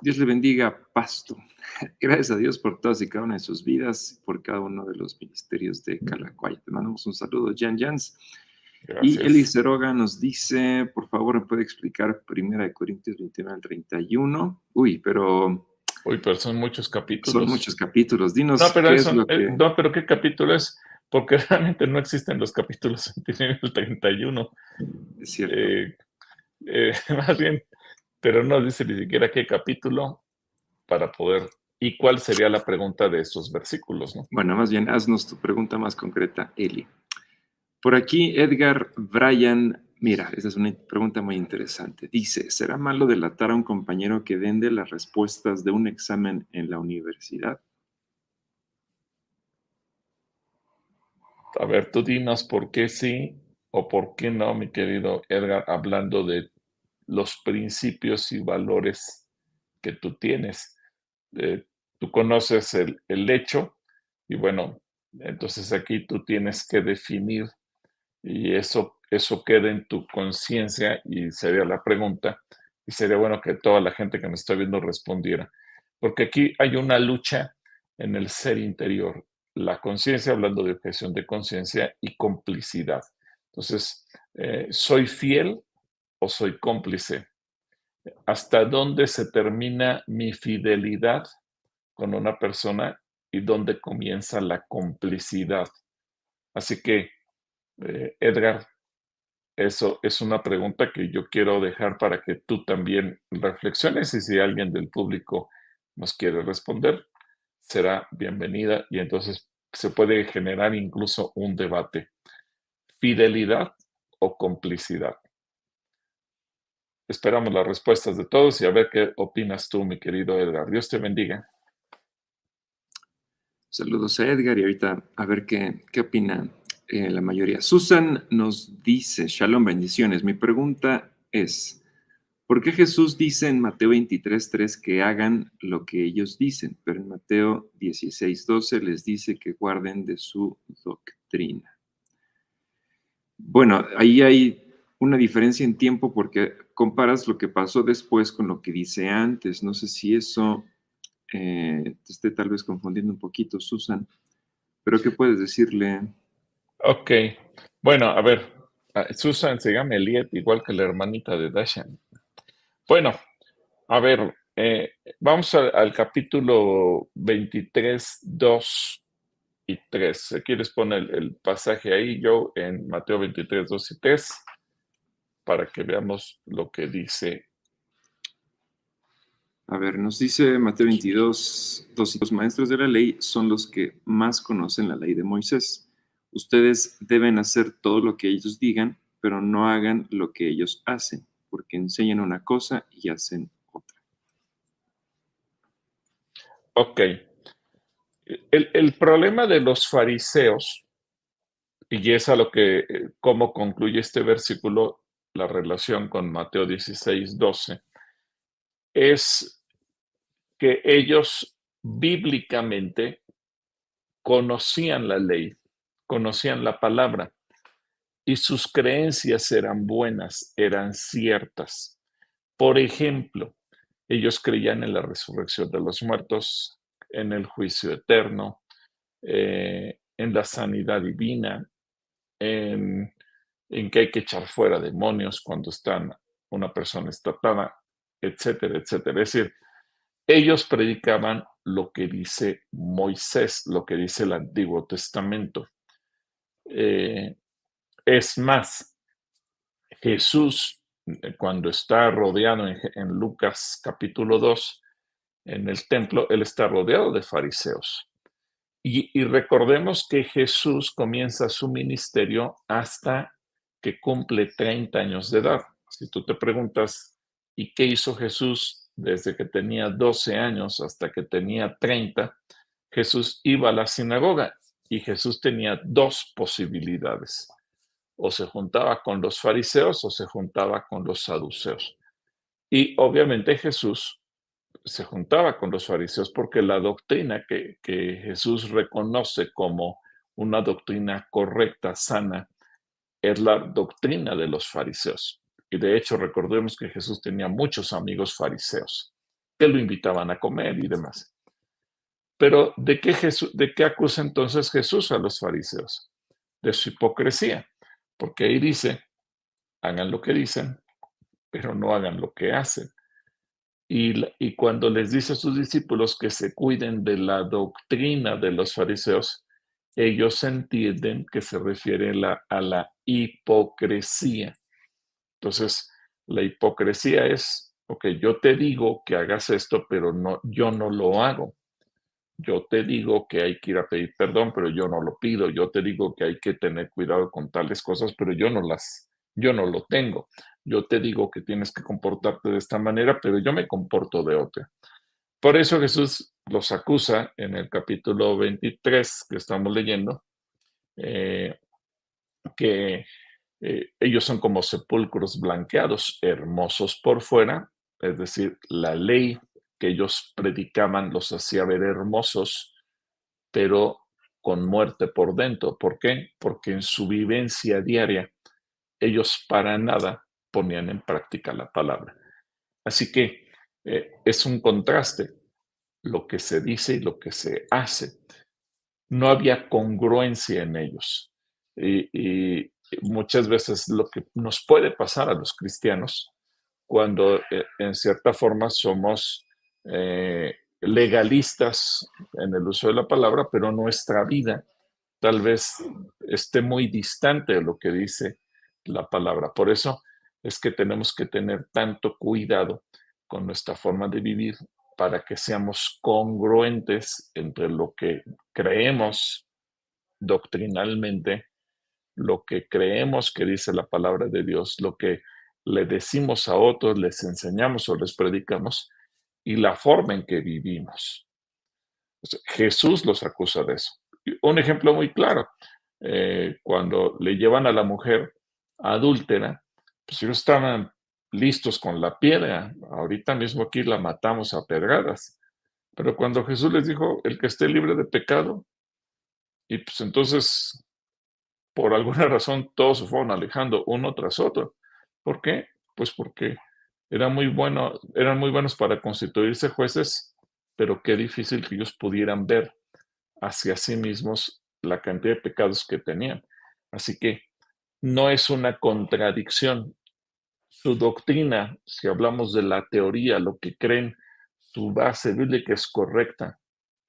Dios le bendiga, Pasto. Gracias a Dios por todas y cada una de sus vidas, por cada uno de los ministerios de Calacuaya. Te mandamos un saludo, Jan Jans. Y Eli Ceroga nos dice, por favor, ¿me puede explicar Primera de Corintios 29 al 31? Uy, pero... Uy, pero son muchos capítulos. Son muchos capítulos. Dinos no, pero qué es lo eh. No, pero ¿qué capítulo es? Porque realmente no existen los capítulos 29 al 31. Es cierto. Eh, eh, más bien, pero no dice ni siquiera qué capítulo para poder... ¿Y cuál sería la pregunta de esos versículos? ¿no? Bueno, más bien, haznos tu pregunta más concreta, Eli. Por aquí Edgar Bryan, mira, esa es una pregunta muy interesante. Dice, ¿será malo delatar a un compañero que vende las respuestas de un examen en la universidad? A ver, tú dinos por qué sí o por qué no, mi querido Edgar, hablando de los principios y valores que tú tienes. Eh, tú conoces el, el hecho y bueno, entonces aquí tú tienes que definir y eso, eso queda en tu conciencia y sería la pregunta. Y sería bueno que toda la gente que me está viendo respondiera. Porque aquí hay una lucha en el ser interior. La conciencia, hablando de objeción de conciencia y complicidad. Entonces, eh, ¿soy fiel o soy cómplice? ¿Hasta dónde se termina mi fidelidad con una persona y dónde comienza la complicidad? Así que eh, Edgar, eso es una pregunta que yo quiero dejar para que tú también reflexiones y si alguien del público nos quiere responder, será bienvenida y entonces se puede generar incluso un debate. ¿Fidelidad o complicidad? Esperamos las respuestas de todos y a ver qué opinas tú, mi querido Edgar. Dios te bendiga. Saludos a Edgar y ahorita a ver qué, qué opina eh, la mayoría. Susan nos dice, Shalom, bendiciones. Mi pregunta es, ¿por qué Jesús dice en Mateo 23.3 que hagan lo que ellos dicen, pero en Mateo 16.12 les dice que guarden de su doctrina? Bueno, ahí hay una diferencia en tiempo porque comparas lo que pasó después con lo que dice antes. No sé si eso eh, te esté tal vez confundiendo un poquito, Susan, pero ¿qué puedes decirle? Ok, bueno, a ver, Susan se llama Eliet, igual que la hermanita de Dashan. Bueno, a ver, eh, vamos al capítulo 23, 2 y 3. Aquí les pone el, pasaje ahí, yo en Mateo 23, 2 y 3, para que veamos lo que dice a ver, nos dice Mateo 22, los maestros de la ley son los que más conocen la ley de Moisés. Ustedes deben hacer todo lo que ellos digan, pero no hagan lo que ellos hacen, porque enseñan una cosa y hacen otra. Ok. El, problema de los fariseos, y es a lo que, eh, cómo concluye este versículo, la relación con Mateo 16, 12, es que ellos bíblicamente conocían la ley, conocían la palabra y sus creencias eran buenas, eran ciertas. Por ejemplo, ellos creían en la resurrección de los muertos, en el juicio eterno, eh, en la sanidad divina, en, que hay que echar fuera demonios cuando están una persona estatada, etcétera, etcétera. Es decir, ellos predicaban lo que dice Moisés, lo que dice el Antiguo Testamento. Eh, es más, Jesús, eh, cuando está rodeado en, Lucas capítulo 2, en el templo, él está rodeado de fariseos. Y, y, recordemos que Jesús comienza su ministerio hasta que cumple 30 años de edad. Si tú te preguntas, ¿y qué hizo Jesús desde que tenía 12 años hasta que tenía 30, Jesús iba a la sinagoga y Jesús tenía dos posibilidades. O se juntaba con los fariseos o se juntaba con los saduceos. Y obviamente Jesús se juntaba con los fariseos porque la doctrina que, que Jesús reconoce como una doctrina correcta, sana, es la doctrina de los fariseos. Y de hecho, recordemos que Jesús tenía muchos amigos fariseos que lo invitaban a comer y demás. Pero ¿de qué, Jesús, ¿de qué acusa entonces Jesús a los fariseos? De su hipocresía. Porque ahí dice, hagan lo que dicen, pero no hagan lo que hacen. Y, cuando les dice a sus discípulos que se cuiden de la doctrina de los fariseos, ellos entienden que se refiere a la hipocresía. Entonces, la hipocresía es, ok, yo te digo que hagas esto, pero no, yo no lo hago. Yo te digo que hay que ir a pedir perdón, pero yo no lo pido. Yo te digo que hay que tener cuidado con tales cosas, pero yo no las, yo no lo tengo. Yo te digo que tienes que comportarte de esta manera, pero yo me comporto de otra. Por eso Jesús los acusa en el capítulo 23 que estamos leyendo, eh, que eh, ellos son como sepulcros blanqueados, hermosos por fuera, es decir, la ley que ellos predicaban los hacía ver hermosos, pero con muerte por dentro. ¿Por qué? Porque en su vivencia diaria ellos para nada ponían en práctica la palabra. Así que eh, es un contraste lo que se dice y lo que se hace. No había congruencia en ellos. y, muchas veces lo que nos puede pasar a los cristianos cuando eh, en cierta forma somos eh, legalistas en el uso de la palabra, pero nuestra vida tal vez esté muy distante de lo que dice la palabra. Por eso es que tenemos que tener tanto cuidado con nuestra forma de vivir para que seamos congruentes entre lo que creemos doctrinalmente lo que creemos que dice la palabra de Dios, lo que le decimos a otros, les enseñamos o les predicamos y la forma en que vivimos. Jesús los acusa de eso. Un ejemplo muy claro, eh, cuando le llevan a la mujer adúltera, pues ellos estaban listos con la piedra. Ahorita mismo aquí la matamos a pedradas. Pero cuando Jesús les dijo, el que esté libre de pecado, y pues entonces, por alguna razón, todos se fueron alejando uno tras otro. ¿Por qué? Pues porque era muy bueno, eran muy buenos para constituirse jueces, pero qué difícil que ellos pudieran ver hacia sí mismos la cantidad de pecados que tenían. Así que no es una contradicción. Su doctrina, si hablamos de la teoría, lo que creen, su base bíblica es correcta.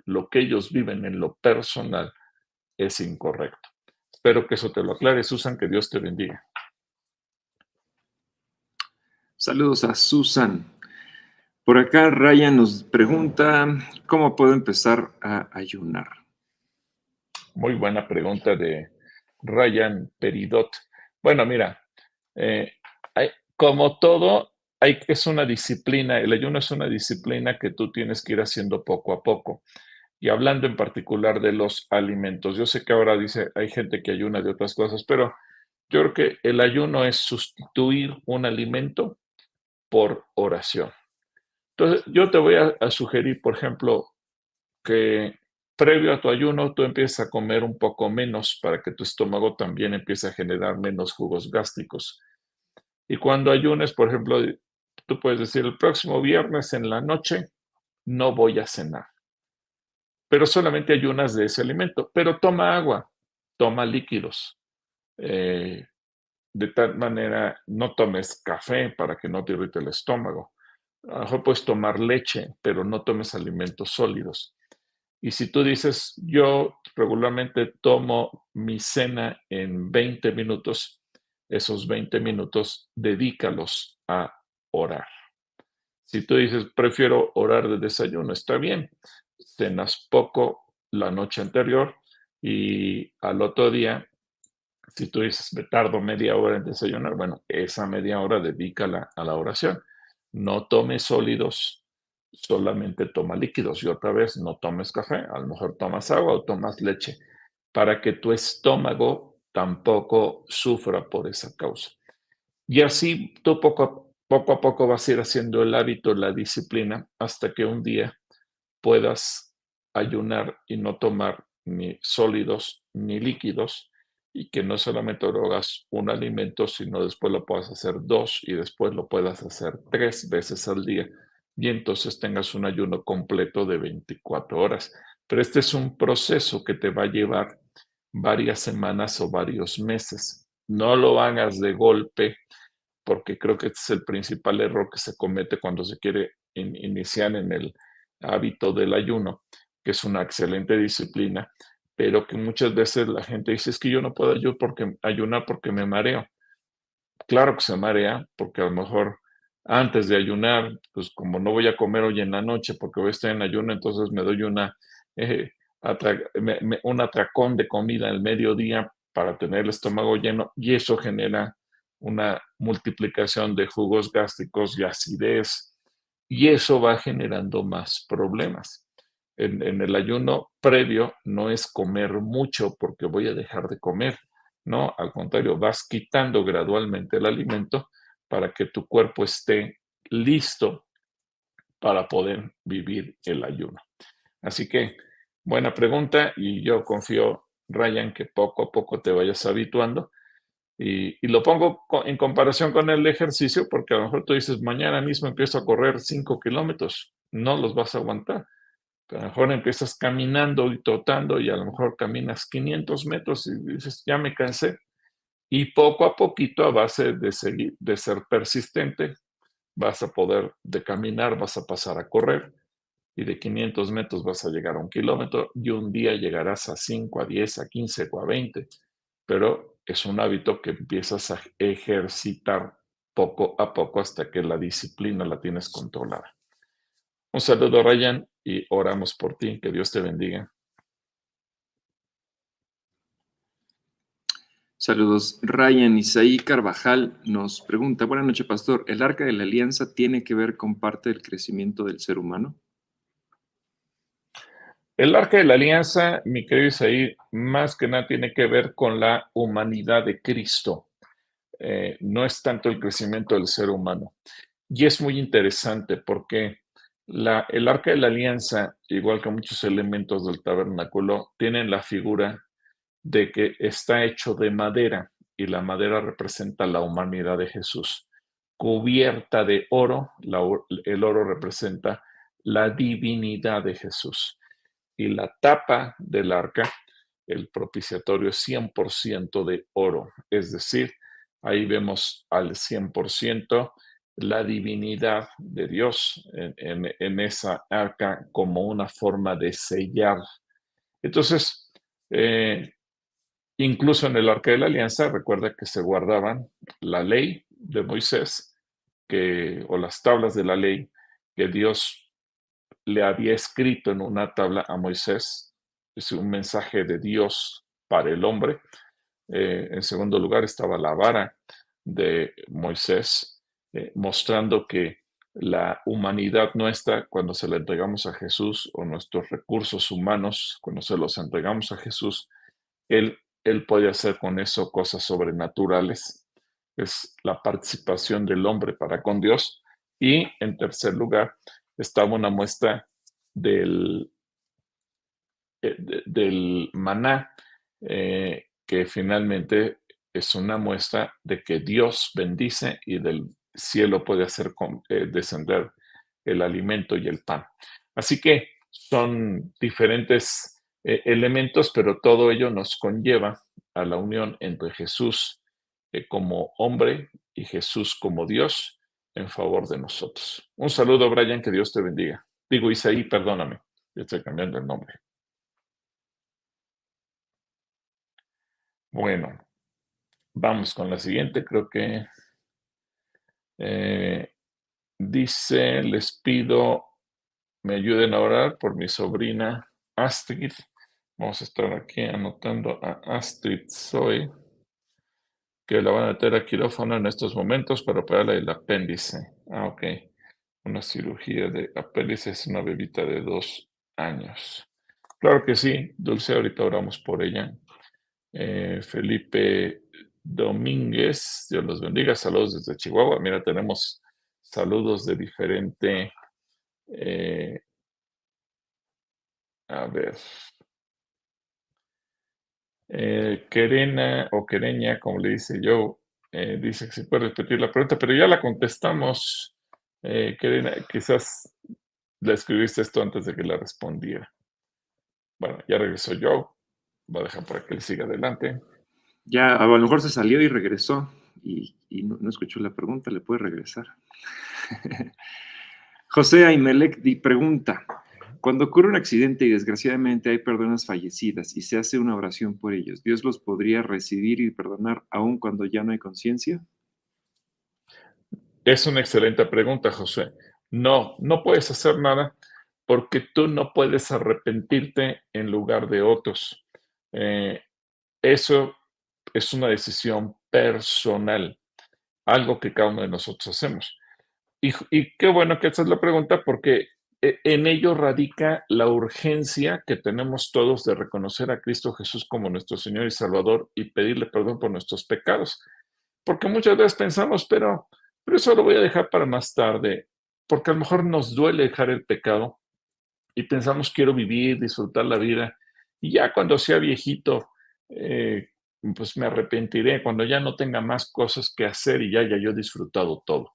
Lo que ellos viven en lo personal es incorrecto. Espero que eso te lo aclare, Susan, que Dios te bendiga. Saludos a Susan. Por acá Ryan nos pregunta, ¿cómo puedo empezar a ayunar? Muy buena pregunta de Ryan Peridot. Bueno, mira, eh, como todo, hay, es una disciplina, el ayuno es una disciplina que tú tienes que ir haciendo poco a poco. Y hablando en particular de los alimentos, yo sé que ahora dice, hay gente que ayuna de otras cosas, pero yo creo que el ayuno es sustituir un alimento por oración. Entonces, yo te voy a, sugerir, por ejemplo, que previo a tu ayuno tú empiezas a comer un poco menos para que tu estómago también empiece a generar menos jugos gástricos. Y cuando ayunes, por ejemplo, tú puedes decir, el próximo viernes en la noche no voy a cenar, pero solamente ayunas de ese alimento, pero toma agua, toma líquidos. Eh, de tal manera, no tomes café para que no te irrite el estómago. A lo mejor puedes tomar leche, pero no tomes alimentos sólidos. Y si tú dices, yo regularmente tomo mi cena en 20 minutos, esos 20 minutos dedícalos a orar. Si tú dices, prefiero orar de desayuno, está bien. Cenas poco la noche anterior y al otro día, si tú dices, me tardo media hora en desayunar, bueno, esa media hora dedícala a la oración. No tomes sólidos solamente toma líquidos y otra vez no tomes café, a lo mejor tomas agua o tomas leche, para que tu estómago tampoco sufra por esa causa. Y así tú poco a, poco a poco vas a ir haciendo el hábito, la disciplina, hasta que un día puedas ayunar y no tomar ni sólidos ni líquidos y que no solamente hagas un alimento, sino después lo puedas hacer dos y después lo puedas hacer tres veces al día y entonces tengas un ayuno completo de 24 horas. Pero este es un proceso que te va a llevar varias semanas o varios meses. No lo hagas de golpe, porque creo que este es el principal error que se comete cuando se quiere iniciar en el hábito del ayuno, que es una excelente disciplina, pero que muchas veces la gente dice, es que yo no puedo ayunar porque, ayunar porque me mareo. Claro que se marea, porque a lo mejor antes de ayunar, pues como no voy a comer hoy en la noche porque voy a estar en ayuno, entonces me doy una, eh, un atracón de comida al mediodía para tener el estómago lleno y eso genera una multiplicación de jugos gástricos y acidez y eso va generando más problemas. En, el ayuno previo no es comer mucho porque voy a dejar de comer, no, al contrario, vas quitando gradualmente el alimento para que tu cuerpo esté listo para poder vivir el ayuno. Así que, buena pregunta y yo confío, Ryan, que poco a poco te vayas habituando. Y, lo pongo en comparación con el ejercicio, porque a lo mejor tú dices, mañana mismo empiezo a correr 5 kilómetros, no los vas a aguantar. A lo mejor empiezas caminando y trotando y a lo mejor caminas 500 metros y dices, ya me cansé. Y poco a poquito, a base de, seguir, de ser persistente, vas a poder de caminar, vas a pasar a correr y de 500 metros vas a llegar a un kilómetro y un día llegarás a 5, a 10, a 15 o a 20. Pero es un hábito que empiezas a ejercitar poco a poco hasta que la disciplina la tienes controlada. Un saludo, Ryan, y oramos por ti. Que Dios te bendiga. Saludos. Ryan Isaí Carvajal nos pregunta, buenas noches, pastor, ¿el arca de la alianza tiene que ver con parte del crecimiento del ser humano? El arca de la alianza, mi querido Isaí, más que nada tiene que ver con la humanidad de Cristo. Eh, no es tanto el crecimiento del ser humano. Y es muy interesante porque el arca de la alianza, igual que muchos elementos del tabernáculo, tienen la figura de que está hecho de madera y la madera representa la humanidad de Jesús. Cubierta de oro, el oro representa la divinidad de Jesús. Y la tapa del arca, el propiciatorio, es 100% de oro. Es decir, ahí vemos al 100% la divinidad de Dios en, esa arca como una forma de sellar. Entonces, eh, Incluso en el Arca de la Alianza, recuerda que se guardaban la ley de Moisés que, o las tablas de la ley que Dios le había escrito en una tabla a Moisés. Es un mensaje de Dios para el hombre. Eh, en segundo lugar estaba la vara de Moisés, eh, mostrando que la humanidad nuestra, cuando se la entregamos a Jesús, o nuestros recursos humanos, cuando se los entregamos a Jesús, Él él puede hacer con eso cosas sobrenaturales. Es la participación del hombre para con Dios. Y en tercer lugar, estaba una muestra del, eh, del maná, eh, que finalmente es una muestra de que Dios bendice y del cielo puede hacer eh, descender el alimento y el pan. Así que son diferentes eh, elementos, pero todo ello nos conlleva a la unión entre Jesús eh, como hombre y Jesús como Dios en favor de nosotros. Un saludo, Brian, que Dios te bendiga. Digo Isaí, perdóname, yo estoy cambiando el nombre. Bueno, vamos con la siguiente, creo que eh, dice, les pido me ayuden a orar por mi sobrina Astrid, Vamos a estar aquí anotando a Astrid Zoe, que la van a meter a quirófano en estos momentos para operarle el apéndice. Ah, ok. Una cirugía de apéndice es una bebita de dos años. Claro que sí, Dulce, ahorita oramos por ella. Eh, Felipe Domínguez, Dios los bendiga, saludos desde Chihuahua. Mira, tenemos saludos de diferente... Eh, a ver, eh, Querena o Quereña, como le dice yo, eh, dice que se puede repetir la pregunta, pero ya la contestamos. Querena, quizás le escribiste esto antes de que la respondiera. Bueno, ya regresó yo. Voy a dejar para que le siga adelante. Ya, a lo mejor se salió y regresó y, no, escuchó la pregunta, le puede regresar. José Aimelec pregunta, cuando ocurre un accidente y desgraciadamente hay personas fallecidas y se hace una oración por ellos, ¿Dios los podría recibir y perdonar aun cuando ya no hay conciencia? Es una excelente pregunta, José. No, no puedes hacer nada porque tú no puedes arrepentirte en lugar de otros. Eh, eso es una decisión personal, algo que cada uno de nosotros hacemos. Y, qué bueno que esa es la pregunta porque e, en ello radica la urgencia que tenemos todos de reconocer a Cristo Jesús como nuestro Señor y Salvador y pedirle perdón por nuestros pecados. Porque muchas veces pensamos, pero, pero eso lo voy a dejar para más tarde, porque a lo mejor nos duele dejar el pecado y pensamos quiero vivir, disfrutar la vida y ya cuando sea viejito, eh, pues me arrepentiré, cuando ya no tenga más cosas que hacer y ya haya yo disfrutado todo.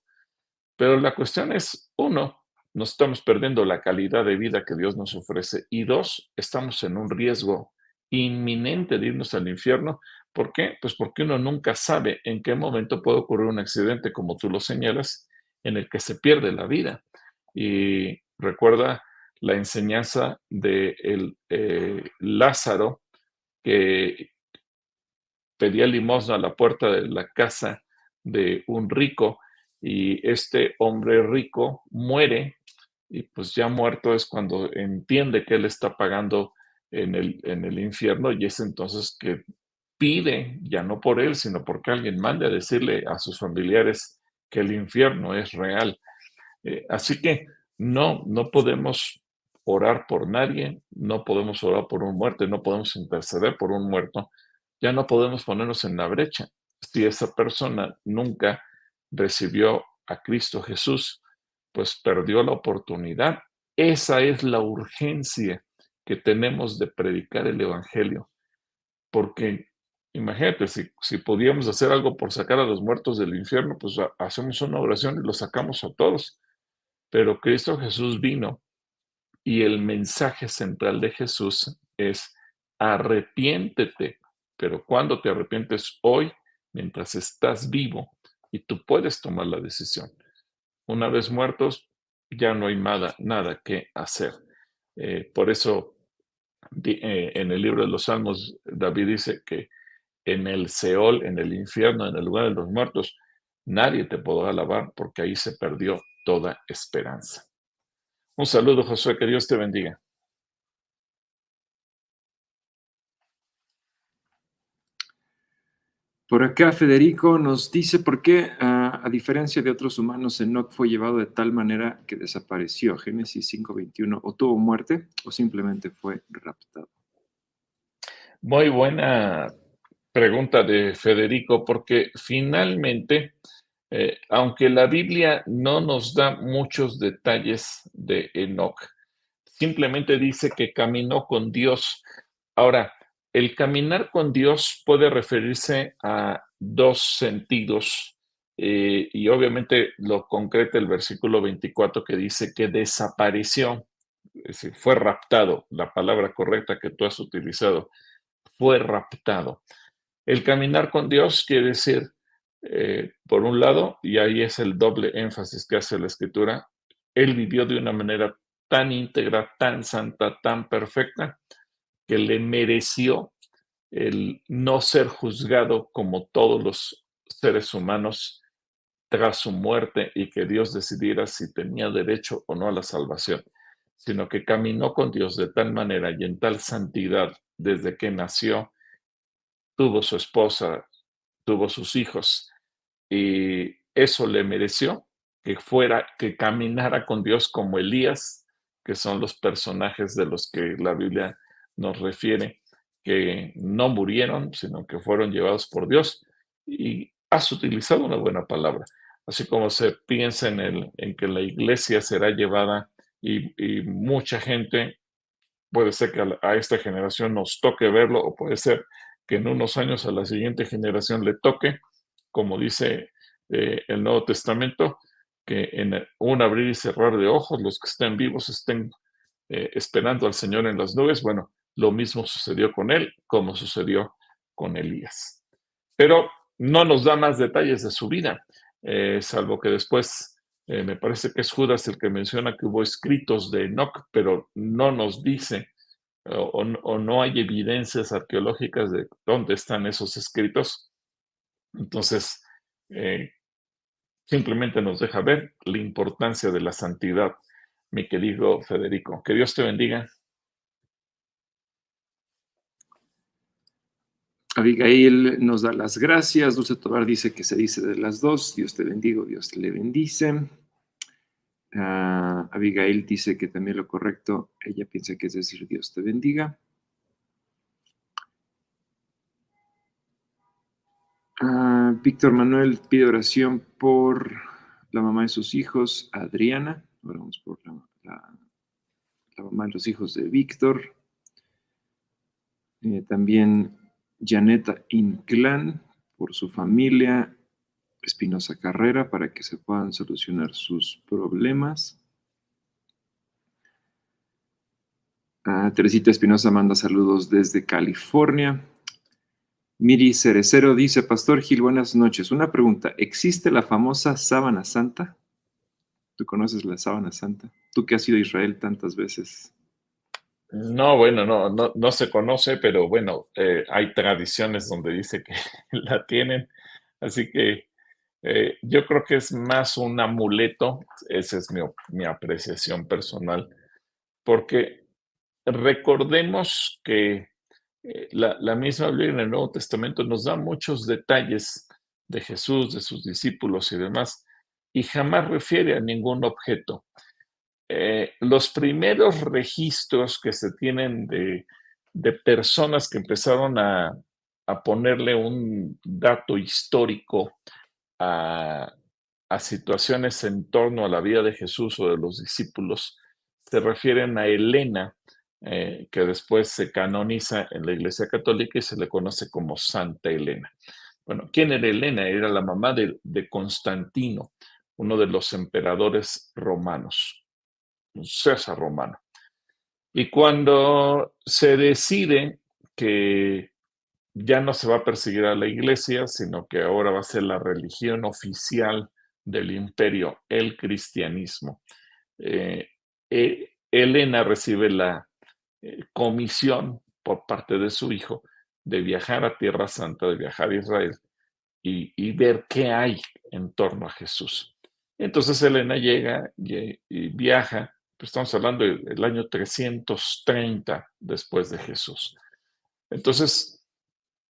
Pero la cuestión es, uno, nos estamos perdiendo la calidad de vida que Dios nos ofrece. Y dos, estamos en un riesgo inminente de irnos al infierno. ¿Por qué? Pues porque uno nunca sabe en qué momento puede ocurrir un accidente, como tú lo señalas, en el que se pierde la vida. Y recuerda la enseñanza de el, eh, Lázaro que pedía limosna a la puerta de la casa de un rico y este hombre rico muere y pues ya muerto es cuando entiende que él está pagando en el, en el infierno y es entonces que pide, ya no por él, sino porque alguien mande a decirle a sus familiares que el infierno es real. Eh, así que no, no podemos orar por nadie, no podemos orar por un muerto, no podemos interceder por un muerto, ya no podemos ponernos en la brecha. Si esa persona nunca recibió a Cristo Jesús, pues perdió la oportunidad. Esa es la urgencia que tenemos de predicar el Evangelio. Porque imagínate, si, si podíamos hacer algo por sacar a los muertos del infierno, pues hacemos una oración y los sacamos a todos. Pero Cristo Jesús vino y el mensaje central de Jesús es arrepiéntete. Pero cuando te arrepientes hoy, mientras estás vivo, y tú puedes tomar la decisión. Una vez muertos, ya no hay nada, nada que hacer. Eh, por eso eh, en el libro de los Salmos, David dice que en el Seol, en el infierno, en el lugar de los muertos, nadie te podrá alabar porque ahí se perdió toda esperanza. Un saludo, Josué, que Dios te bendiga. Por acá Federico nos dice por qué, ah, a diferencia de otros humanos, Enoch fue llevado de tal manera que desapareció. Génesis 5.21, o tuvo muerte o simplemente fue raptado. Muy buena pregunta de Federico, porque finalmente, eh, aunque la Biblia no nos da muchos detalles de Enoch, simplemente dice que caminó con Dios. Ahora, el caminar con Dios puede referirse a dos sentidos eh, y obviamente lo concreta el versículo 24 que dice que desapareció, es decir, fue raptado, la palabra correcta que tú has utilizado, fue raptado. El caminar con Dios quiere decir, eh, por un lado, y ahí es el doble énfasis que hace la escritura, él vivió de una manera tan íntegra, tan santa, tan perfecta, que le mereció el no ser juzgado como todos los seres humanos tras su muerte y que Dios decidiera si tenía derecho o no a la salvación, sino que caminó con Dios de tal manera y en tal santidad desde que nació, tuvo su esposa, tuvo sus hijos y eso le mereció que fuera, que caminara con Dios como Elías, que son los personajes de los que la Biblia nos refiere, que no murieron, sino que fueron llevados por Dios. Y has utilizado una buena palabra. Así como se piensa en, el, en que la iglesia será llevada y, mucha gente, puede ser que a, esta generación nos toque verlo o puede ser que en unos años a la siguiente generación le toque, como dice eh, el Nuevo Testamento, que en un abrir y cerrar de ojos los que estén vivos estén eh, esperando al Señor en las nubes. Bueno, lo mismo sucedió con él como sucedió con Elías. Pero no nos da más detalles de su vida, eh, salvo que después eh, me parece que es Judas el que menciona que hubo escritos de Enoch, pero no nos dice o, no hay evidencias arqueológicas de dónde están esos escritos. Entonces, eh, simplemente nos deja ver la importancia de la santidad, mi querido Federico. Que Dios te bendiga. Abigail nos da las gracias. Dulce Tobar dice que se dice de las dos. Dios te bendigo, Dios te le bendice. Ah, Abigail dice que también lo correcto, ella piensa que es decir Dios te bendiga. Ah, Víctor Manuel pide oración por la mamá de sus hijos, Adriana. Oramos por la, mamá de los hijos de Víctor. Eh, también Janeta Inclán por su familia Espinosa Carrera para que se puedan solucionar sus problemas. Teresita Espinosa manda saludos desde California. Miri Cerecero dice, Pastor Gil, buenas noches. Una pregunta, ¿existe la famosa sábana santa? ¿Tú conoces la sábana santa? Tú que has ido a Israel tantas veces. No, bueno, no, no, no se conoce, pero bueno, eh, hay tradiciones donde dice que la tienen, así que eh, yo creo que es más un amuleto, esa es mi, mi apreciación personal, porque recordemos que eh, la, misma Biblia en el Nuevo Testamento nos da muchos detalles de Jesús, de sus discípulos y demás, y jamás refiere a ningún objeto. Eh, los primeros registros que se tienen de, personas que empezaron a, ponerle un dato histórico a, a situaciones en torno a la vida de Jesús o de los discípulos, se refieren a Elena, eh, que después se canoniza en la Iglesia Católica y se le conoce como Santa Elena. Bueno, ¿quién era Elena? Era la mamá de, Constantino, uno de los emperadores romanos, César romano. Y cuando se decide que ya no se va a perseguir a la iglesia, sino que ahora va a ser la religión oficial del imperio, el cristianismo. Eh, eh, Elena recibe la eh, comisión por parte de su hijo de viajar a Tierra Santa, de viajar a Israel y, ver qué hay en torno a Jesús. Entonces Elena llega y, viaja, estamos hablando del año 330 después de Jesús. Entonces,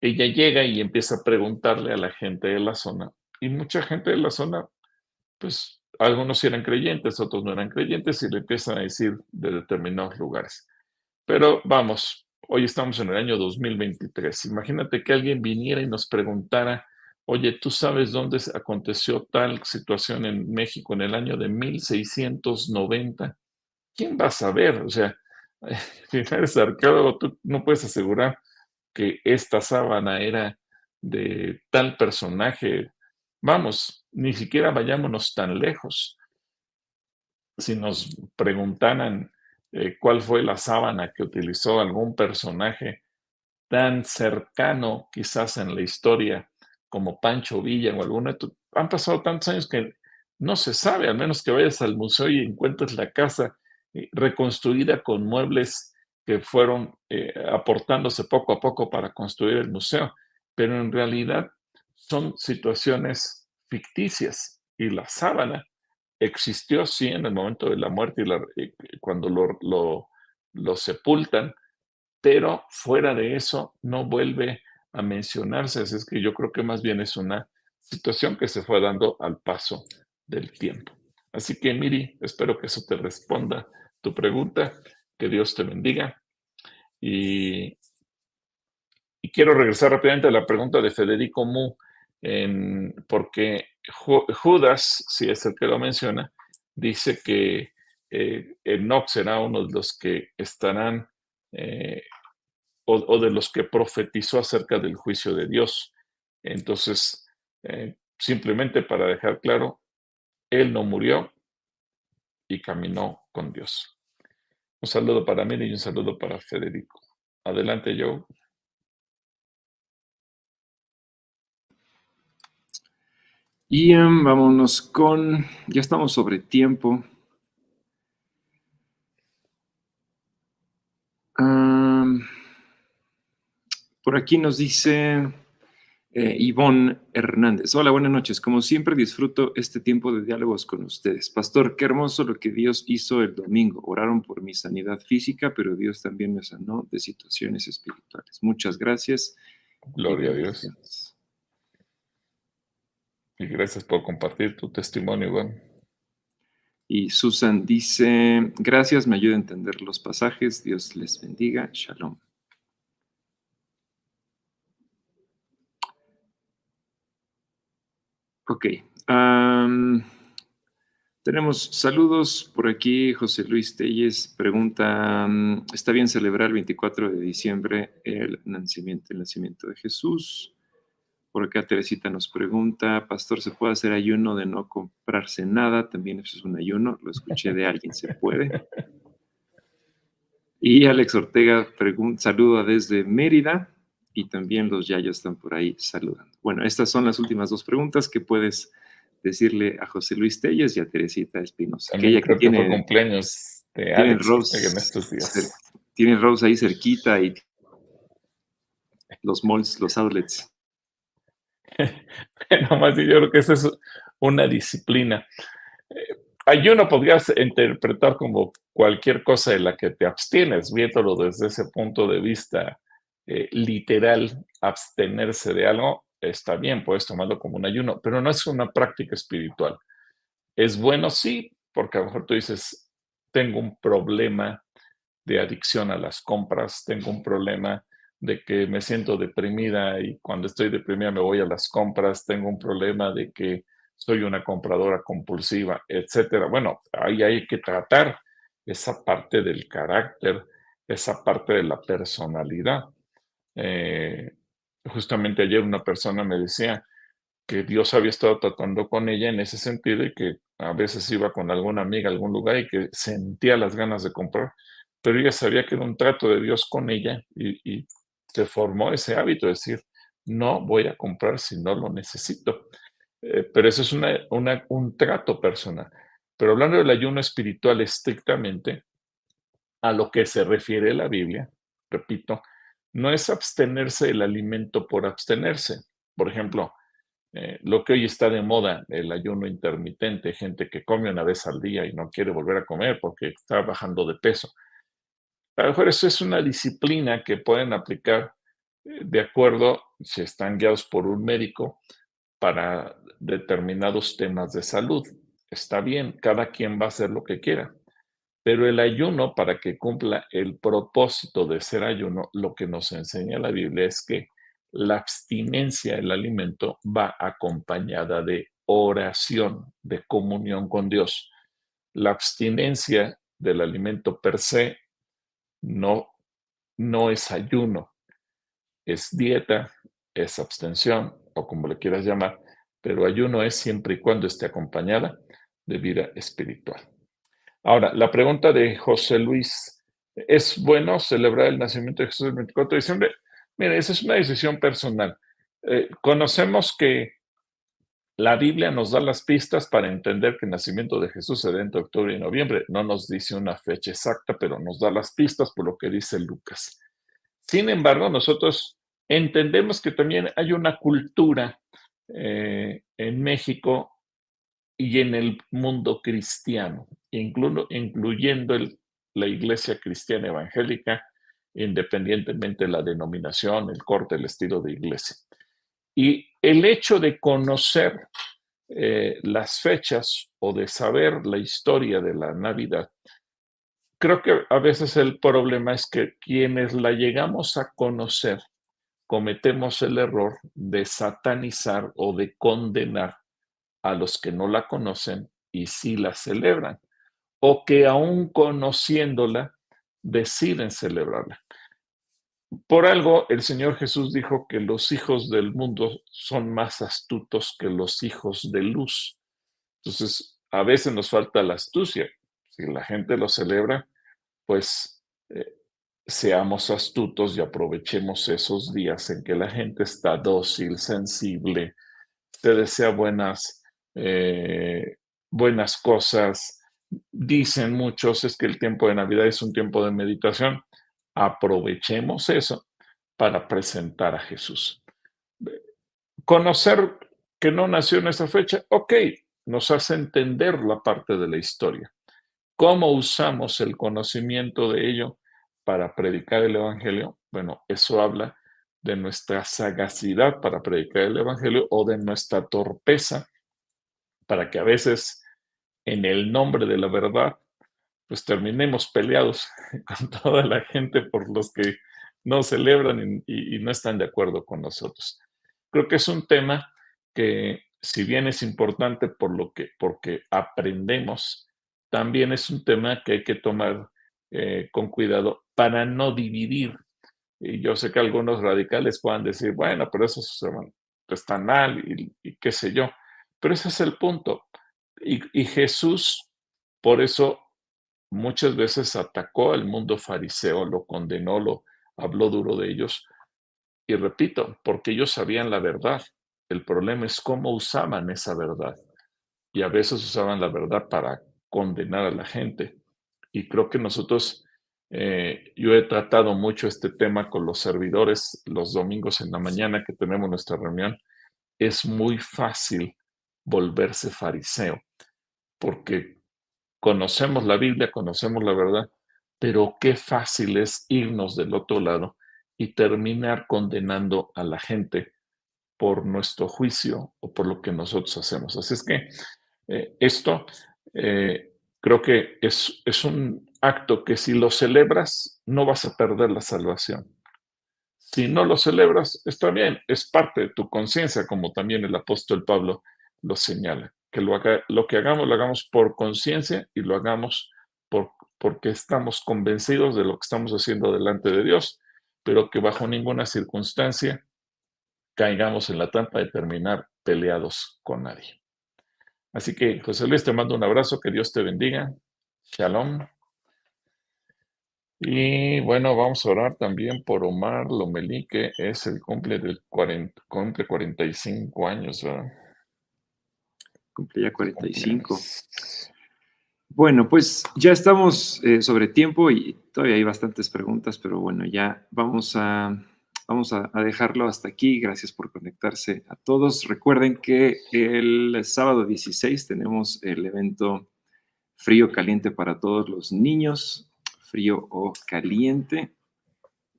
ella llega y empieza a preguntarle a la gente de la zona, y mucha gente de la zona, pues algunos eran creyentes, otros no eran creyentes, y le empiezan a decir de determinados lugares. Pero vamos, hoy estamos en el año 2023. Imagínate que alguien viniera y nos preguntara, oye, ¿tú sabes dónde aconteció tal situación en México en el año de 1690? ¿Quién va a saber? O sea, si eres arqueólogo, tú no puedes asegurar que esta sábana era de tal personaje. Vamos, ni siquiera vayámonos tan lejos. Si nos preguntaran eh, cuál fue la sábana que utilizó algún personaje tan cercano quizás en la historia como Pancho Villa o alguna. Han pasado tantos años que no se sabe, al menos que vayas al museo y encuentres la casa reconstruida con muebles que fueron eh, aportándose poco a poco para construir el museo, pero en realidad son situaciones ficticias y la sábana existió sí en el momento de la muerte y, cuando lo, lo, sepultan, pero fuera de eso no vuelve a mencionarse. Así es que yo creo que más bien es una situación que se fue dando al paso del tiempo. Así que, Miri, espero que eso te responda tu pregunta. Que Dios te bendiga. Y, quiero regresar rápidamente a la pregunta de Federico Mu, porque Judas, si es el que lo menciona, dice que eh, Enoch será uno de los que estarán eh, o, de los que profetizó acerca del juicio de Dios. Entonces, eh, simplemente para dejar claro, él no murió y caminó con Dios. Un saludo para mí y un saludo para Federico. Adelante, Joe. Ian, vámonos con, ya estamos sobre tiempo. por aquí nos dice eh, Ivonne Hernández. Hola, buenas noches. Como siempre disfruto este tiempo de diálogos con ustedes. Pastor, qué hermoso lo que Dios hizo el domingo. Oraron por mi sanidad física, pero Dios también me sanó de situaciones espirituales. Muchas gracias. Gloria a Dios. Y gracias por compartir tu testimonio, Iván. Y Susan dice, gracias, me ayuda a entender los pasajes. Dios les bendiga. Shalom. Ok. tenemos saludos por aquí. José Luis Telles pregunta, ¿está bien celebrar el 24 de diciembre el nacimiento, el nacimiento de Jesús? Por acá Teresita nos pregunta, Pastor, ¿se puede hacer ayuno de no comprarse nada? También eso es un ayuno, lo escuché de alguien, ¿se puede? Y Alex Ortega pregunta, saluda desde Mérida y también los yayos están por ahí saludando. Bueno, estas son las últimas dos preguntas que puedes decirle a José Luis Telles y a Teresita Espinosa. Que ella que tiene cumpleaños de Alex Rose, en estos días. Tienen Rose ahí cerquita y los malls, los outlets. más yo creo que esa es una disciplina. Eh, ayuno podrías interpretar como cualquier cosa de la que te abstienes, viéndolo desde ese punto de vista eh, literal abstenerse de algo, está bien, puedes tomarlo como un ayuno, pero no es una práctica espiritual. Es bueno, sí, porque a lo mejor tú dices, tengo un problema de adicción a las compras, tengo un problema de que me siento deprimida y cuando estoy deprimida me voy a las compras, tengo un problema de que soy una compradora compulsiva, etcétera. Bueno, ahí hay que tratar esa parte del carácter, esa parte de la personalidad. Eh, justamente ayer una persona me decía que Dios había estado tratando con ella en ese sentido y que a veces iba con alguna amiga a algún lugar y que sentía las ganas de comprar, pero ella sabía que era un trato de Dios con ella y, se formó ese hábito de decir, no voy a comprar si no lo necesito. Eh, pero eso es un trato personal. Pero hablando del ayuno espiritual estrictamente, a lo que se refiere la Biblia, repito, no es abstenerse del alimento por abstenerse. Por ejemplo, eh, lo que hoy está de moda, el ayuno intermitente, gente que come una vez al día y no quiere volver a comer porque está bajando de peso. A lo mejor eso es una disciplina que pueden aplicar eh, de acuerdo si están guiados por un médico para determinados temas de salud. Está bien, cada quien va a hacer lo que quiera. Pero el ayuno, para que cumpla el propósito de ser ayuno, lo que nos enseña la Biblia es que la abstinencia del alimento va acompañada de oración, de comunión con Dios. La abstinencia del alimento per se no, no es ayuno, es dieta, es abstención o como le quieras llamar, pero ayuno es siempre y cuando esté acompañada de vida espiritual. Ahora, la pregunta de José Luis, ¿es bueno celebrar el nacimiento de Jesús el 24 de diciembre? Mire, esa es una decisión personal. Eh, conocemos que la Biblia nos da las pistas para entender que el nacimiento de Jesús se da entre octubre y noviembre. No nos dice una fecha exacta, pero nos da las pistas por lo que dice Lucas. Sin embargo, nosotros entendemos que también hay una cultura eh, en México y en el mundo cristiano, incluyendo la iglesia cristiana evangélica, independientemente de la denominación, el corte, el estilo de iglesia. Y el hecho de conocer eh, las fechas o de saber la historia de la Navidad, creo que a veces el problema es que quienes la llegamos a conocer cometemos el error de satanizar o de condenar a los que no la conocen y sí la celebran, o que aún conociéndola deciden celebrarla. Por algo, el Señor Jesús dijo que los hijos del mundo son más astutos que los hijos de luz. Entonces, a veces nos falta la astucia. Si la gente lo celebra, pues eh, seamos astutos y aprovechemos esos días en que la gente está dócil, sensible, se desea buenas eh, buenas cosas. Dicen muchos es que el tiempo de Navidad es un tiempo de meditación. Aprovechemos eso para presentar a Jesús. Conocer que no nació en esa fecha, ok, nos hace entender la parte de la historia. ¿Cómo usamos el conocimiento de ello para predicar el Evangelio? Bueno, eso habla de nuestra sagacidad para predicar el Evangelio o de nuestra torpeza para que a veces en el nombre de la verdad, pues terminemos peleados con toda la gente por los que no celebran y, no están de acuerdo con nosotros. Creo que es un tema que, si bien es importante por lo que, porque aprendemos, también es un tema que hay que tomar eh, con cuidado para no dividir. Y yo sé que algunos radicales puedan decir, bueno, pero eso está mal y qué sé yo. Pero ese es el punto. Y, Jesús, por eso, muchas veces atacó al mundo fariseo, lo condenó, lo habló duro de ellos. Y repito, porque ellos sabían la verdad. El problema es cómo usaban esa verdad. Y a veces usaban la verdad para condenar a la gente. Y creo que nosotros, eh, yo he tratado mucho este tema con los servidores los domingos en la mañana que tenemos nuestra reunión. Es muy fácil volverse fariseo, porque conocemos la Biblia, conocemos la verdad, pero qué fácil es irnos del otro lado y terminar condenando a la gente por nuestro juicio o por lo que nosotros hacemos. Así es que eh, esto eh, creo que es, es un acto que si lo celebras no vas a perder la salvación. Si no lo celebras, está bien, es parte de tu conciencia, como también el apóstol Pablo lo señala. Que lo, que hagamos, lo hagamos por conciencia y lo hagamos por, porque estamos convencidos de lo que estamos haciendo delante de Dios, pero que bajo ninguna circunstancia caigamos en la trampa de terminar peleados con nadie. Así que, José Luis, te mando un abrazo, que Dios te bendiga. Shalom. Y bueno, vamos a orar también por Omar Lomelí, que es el cumple del 40, cumple 45 años, ¿verdad? Cumple ya 45. Bueno, pues ya estamos eh, sobre tiempo y todavía hay bastantes preguntas, pero bueno, ya vamos a, vamos a, dejarlo hasta aquí. Gracias por conectarse a todos. Recuerden que el sábado 16 tenemos el evento frío caliente para todos los niños frío o caliente.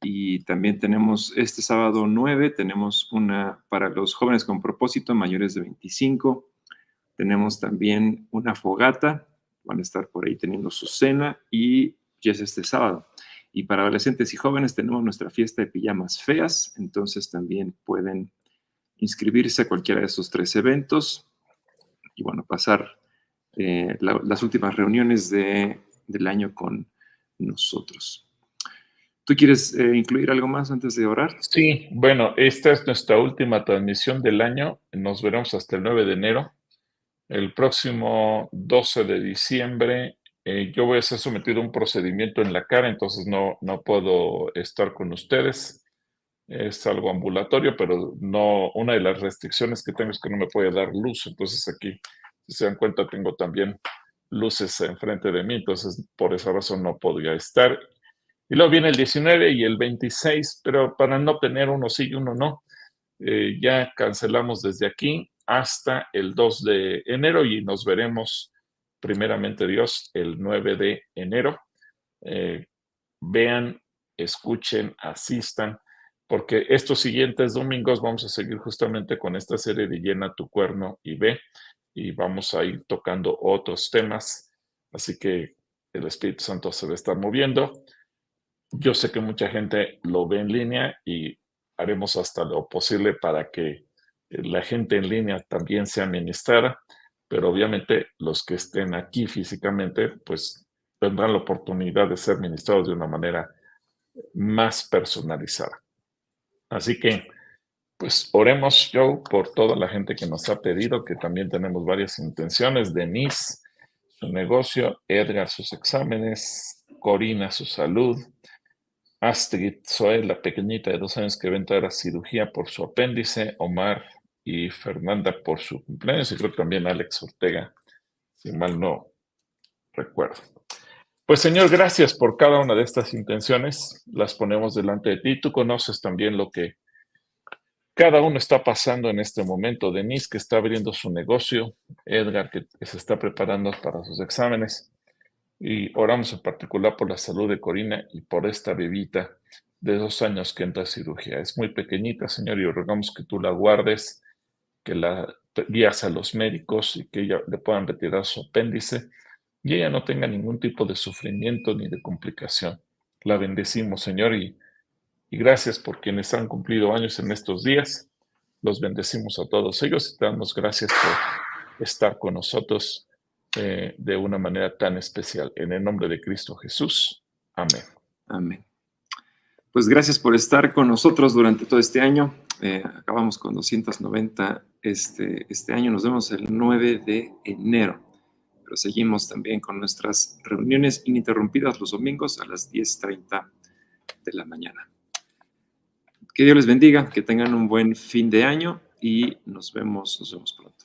Y también tenemos este sábado 9, tenemos una para los jóvenes con propósito mayores de 25. Tenemos también una fogata, van a estar por ahí teniendo su cena y ya es este sábado. Y para adolescentes y jóvenes tenemos nuestra fiesta de pijamas feas, entonces también pueden inscribirse a cualquiera de esos tres eventos y bueno, pasar eh, las últimas reuniones de, del año con nosotros. ¿Tú quieres eh, incluir algo más antes de orar? Sí, bueno, esta es nuestra última transmisión del año. Nos veremos hasta el 9 de enero. El próximo 12 de diciembre eh, yo voy a ser sometido a un procedimiento en la cara, entonces no, no puedo estar con ustedes. Es algo ambulatorio, pero no, una de las restricciones que tengo es que no me puede dar luz. Entonces aquí, si se dan cuenta, tengo también luces enfrente de mí, entonces por esa razón no podía estar. Y luego viene el 19 y el 26, pero para no tener uno sí y uno no, eh, ya cancelamos desde aquí hasta el 2 de enero y nos veremos primeramente Dios el 9 de enero. Eh, vean, escuchen, asistan, porque estos siguientes domingos vamos a seguir justamente con esta serie de Llena tu cuerno y ve y vamos a ir tocando otros temas. Así que el Espíritu Santo se va a estar moviendo. Yo sé que mucha gente lo ve en línea y haremos hasta lo posible para que la gente en línea también sea ministrada, pero obviamente los que estén aquí físicamente, pues tendrán la oportunidad de ser ministrados de una manera más personalizada. Así que pues oremos, Joe, por toda la gente que nos ha pedido, que también tenemos varias intenciones. Denise, su negocio, Edgar, sus exámenes, Corina, su salud, Astrid Zoe, la pequeñita de dos años que va a entrar a cirugía por su apéndice, Omar y Fernanda por su cumpleaños, y creo que también Alex Ortega, si mal no recuerdo. Pues Señor, gracias por cada una de estas intenciones, las ponemos delante de ti. Tú conoces también lo que cada uno está pasando en este momento. Denise, que está abriendo su negocio. Edgar, que, se está preparando para sus exámenes. Y oramos en particular por la salud de Corina y por esta bebita de dos años que entra a cirugía. Es muy pequeñita, Señor, y rogamos que tú la guardes, que la guías a los médicos y que ella le puedan retirar su apéndice y ella no tenga ningún tipo de sufrimiento ni de complicación. La bendecimos, Señor, y y gracias por quienes han cumplido años en estos días. Los bendecimos a todos ellos y te damos gracias por estar con nosotros eh, de una manera tan especial. En el nombre de Cristo Jesús. Amén. Amén. Pues gracias por estar con nosotros durante todo este año. Eh, acabamos con 290 este, este año. Nos vemos el 9 de enero. Pero seguimos también con nuestras reuniones ininterrumpidas los domingos a las 10.30 de la mañana. Que Dios les bendiga, que tengan un buen fin de año y nos vemos, nos vemos pronto.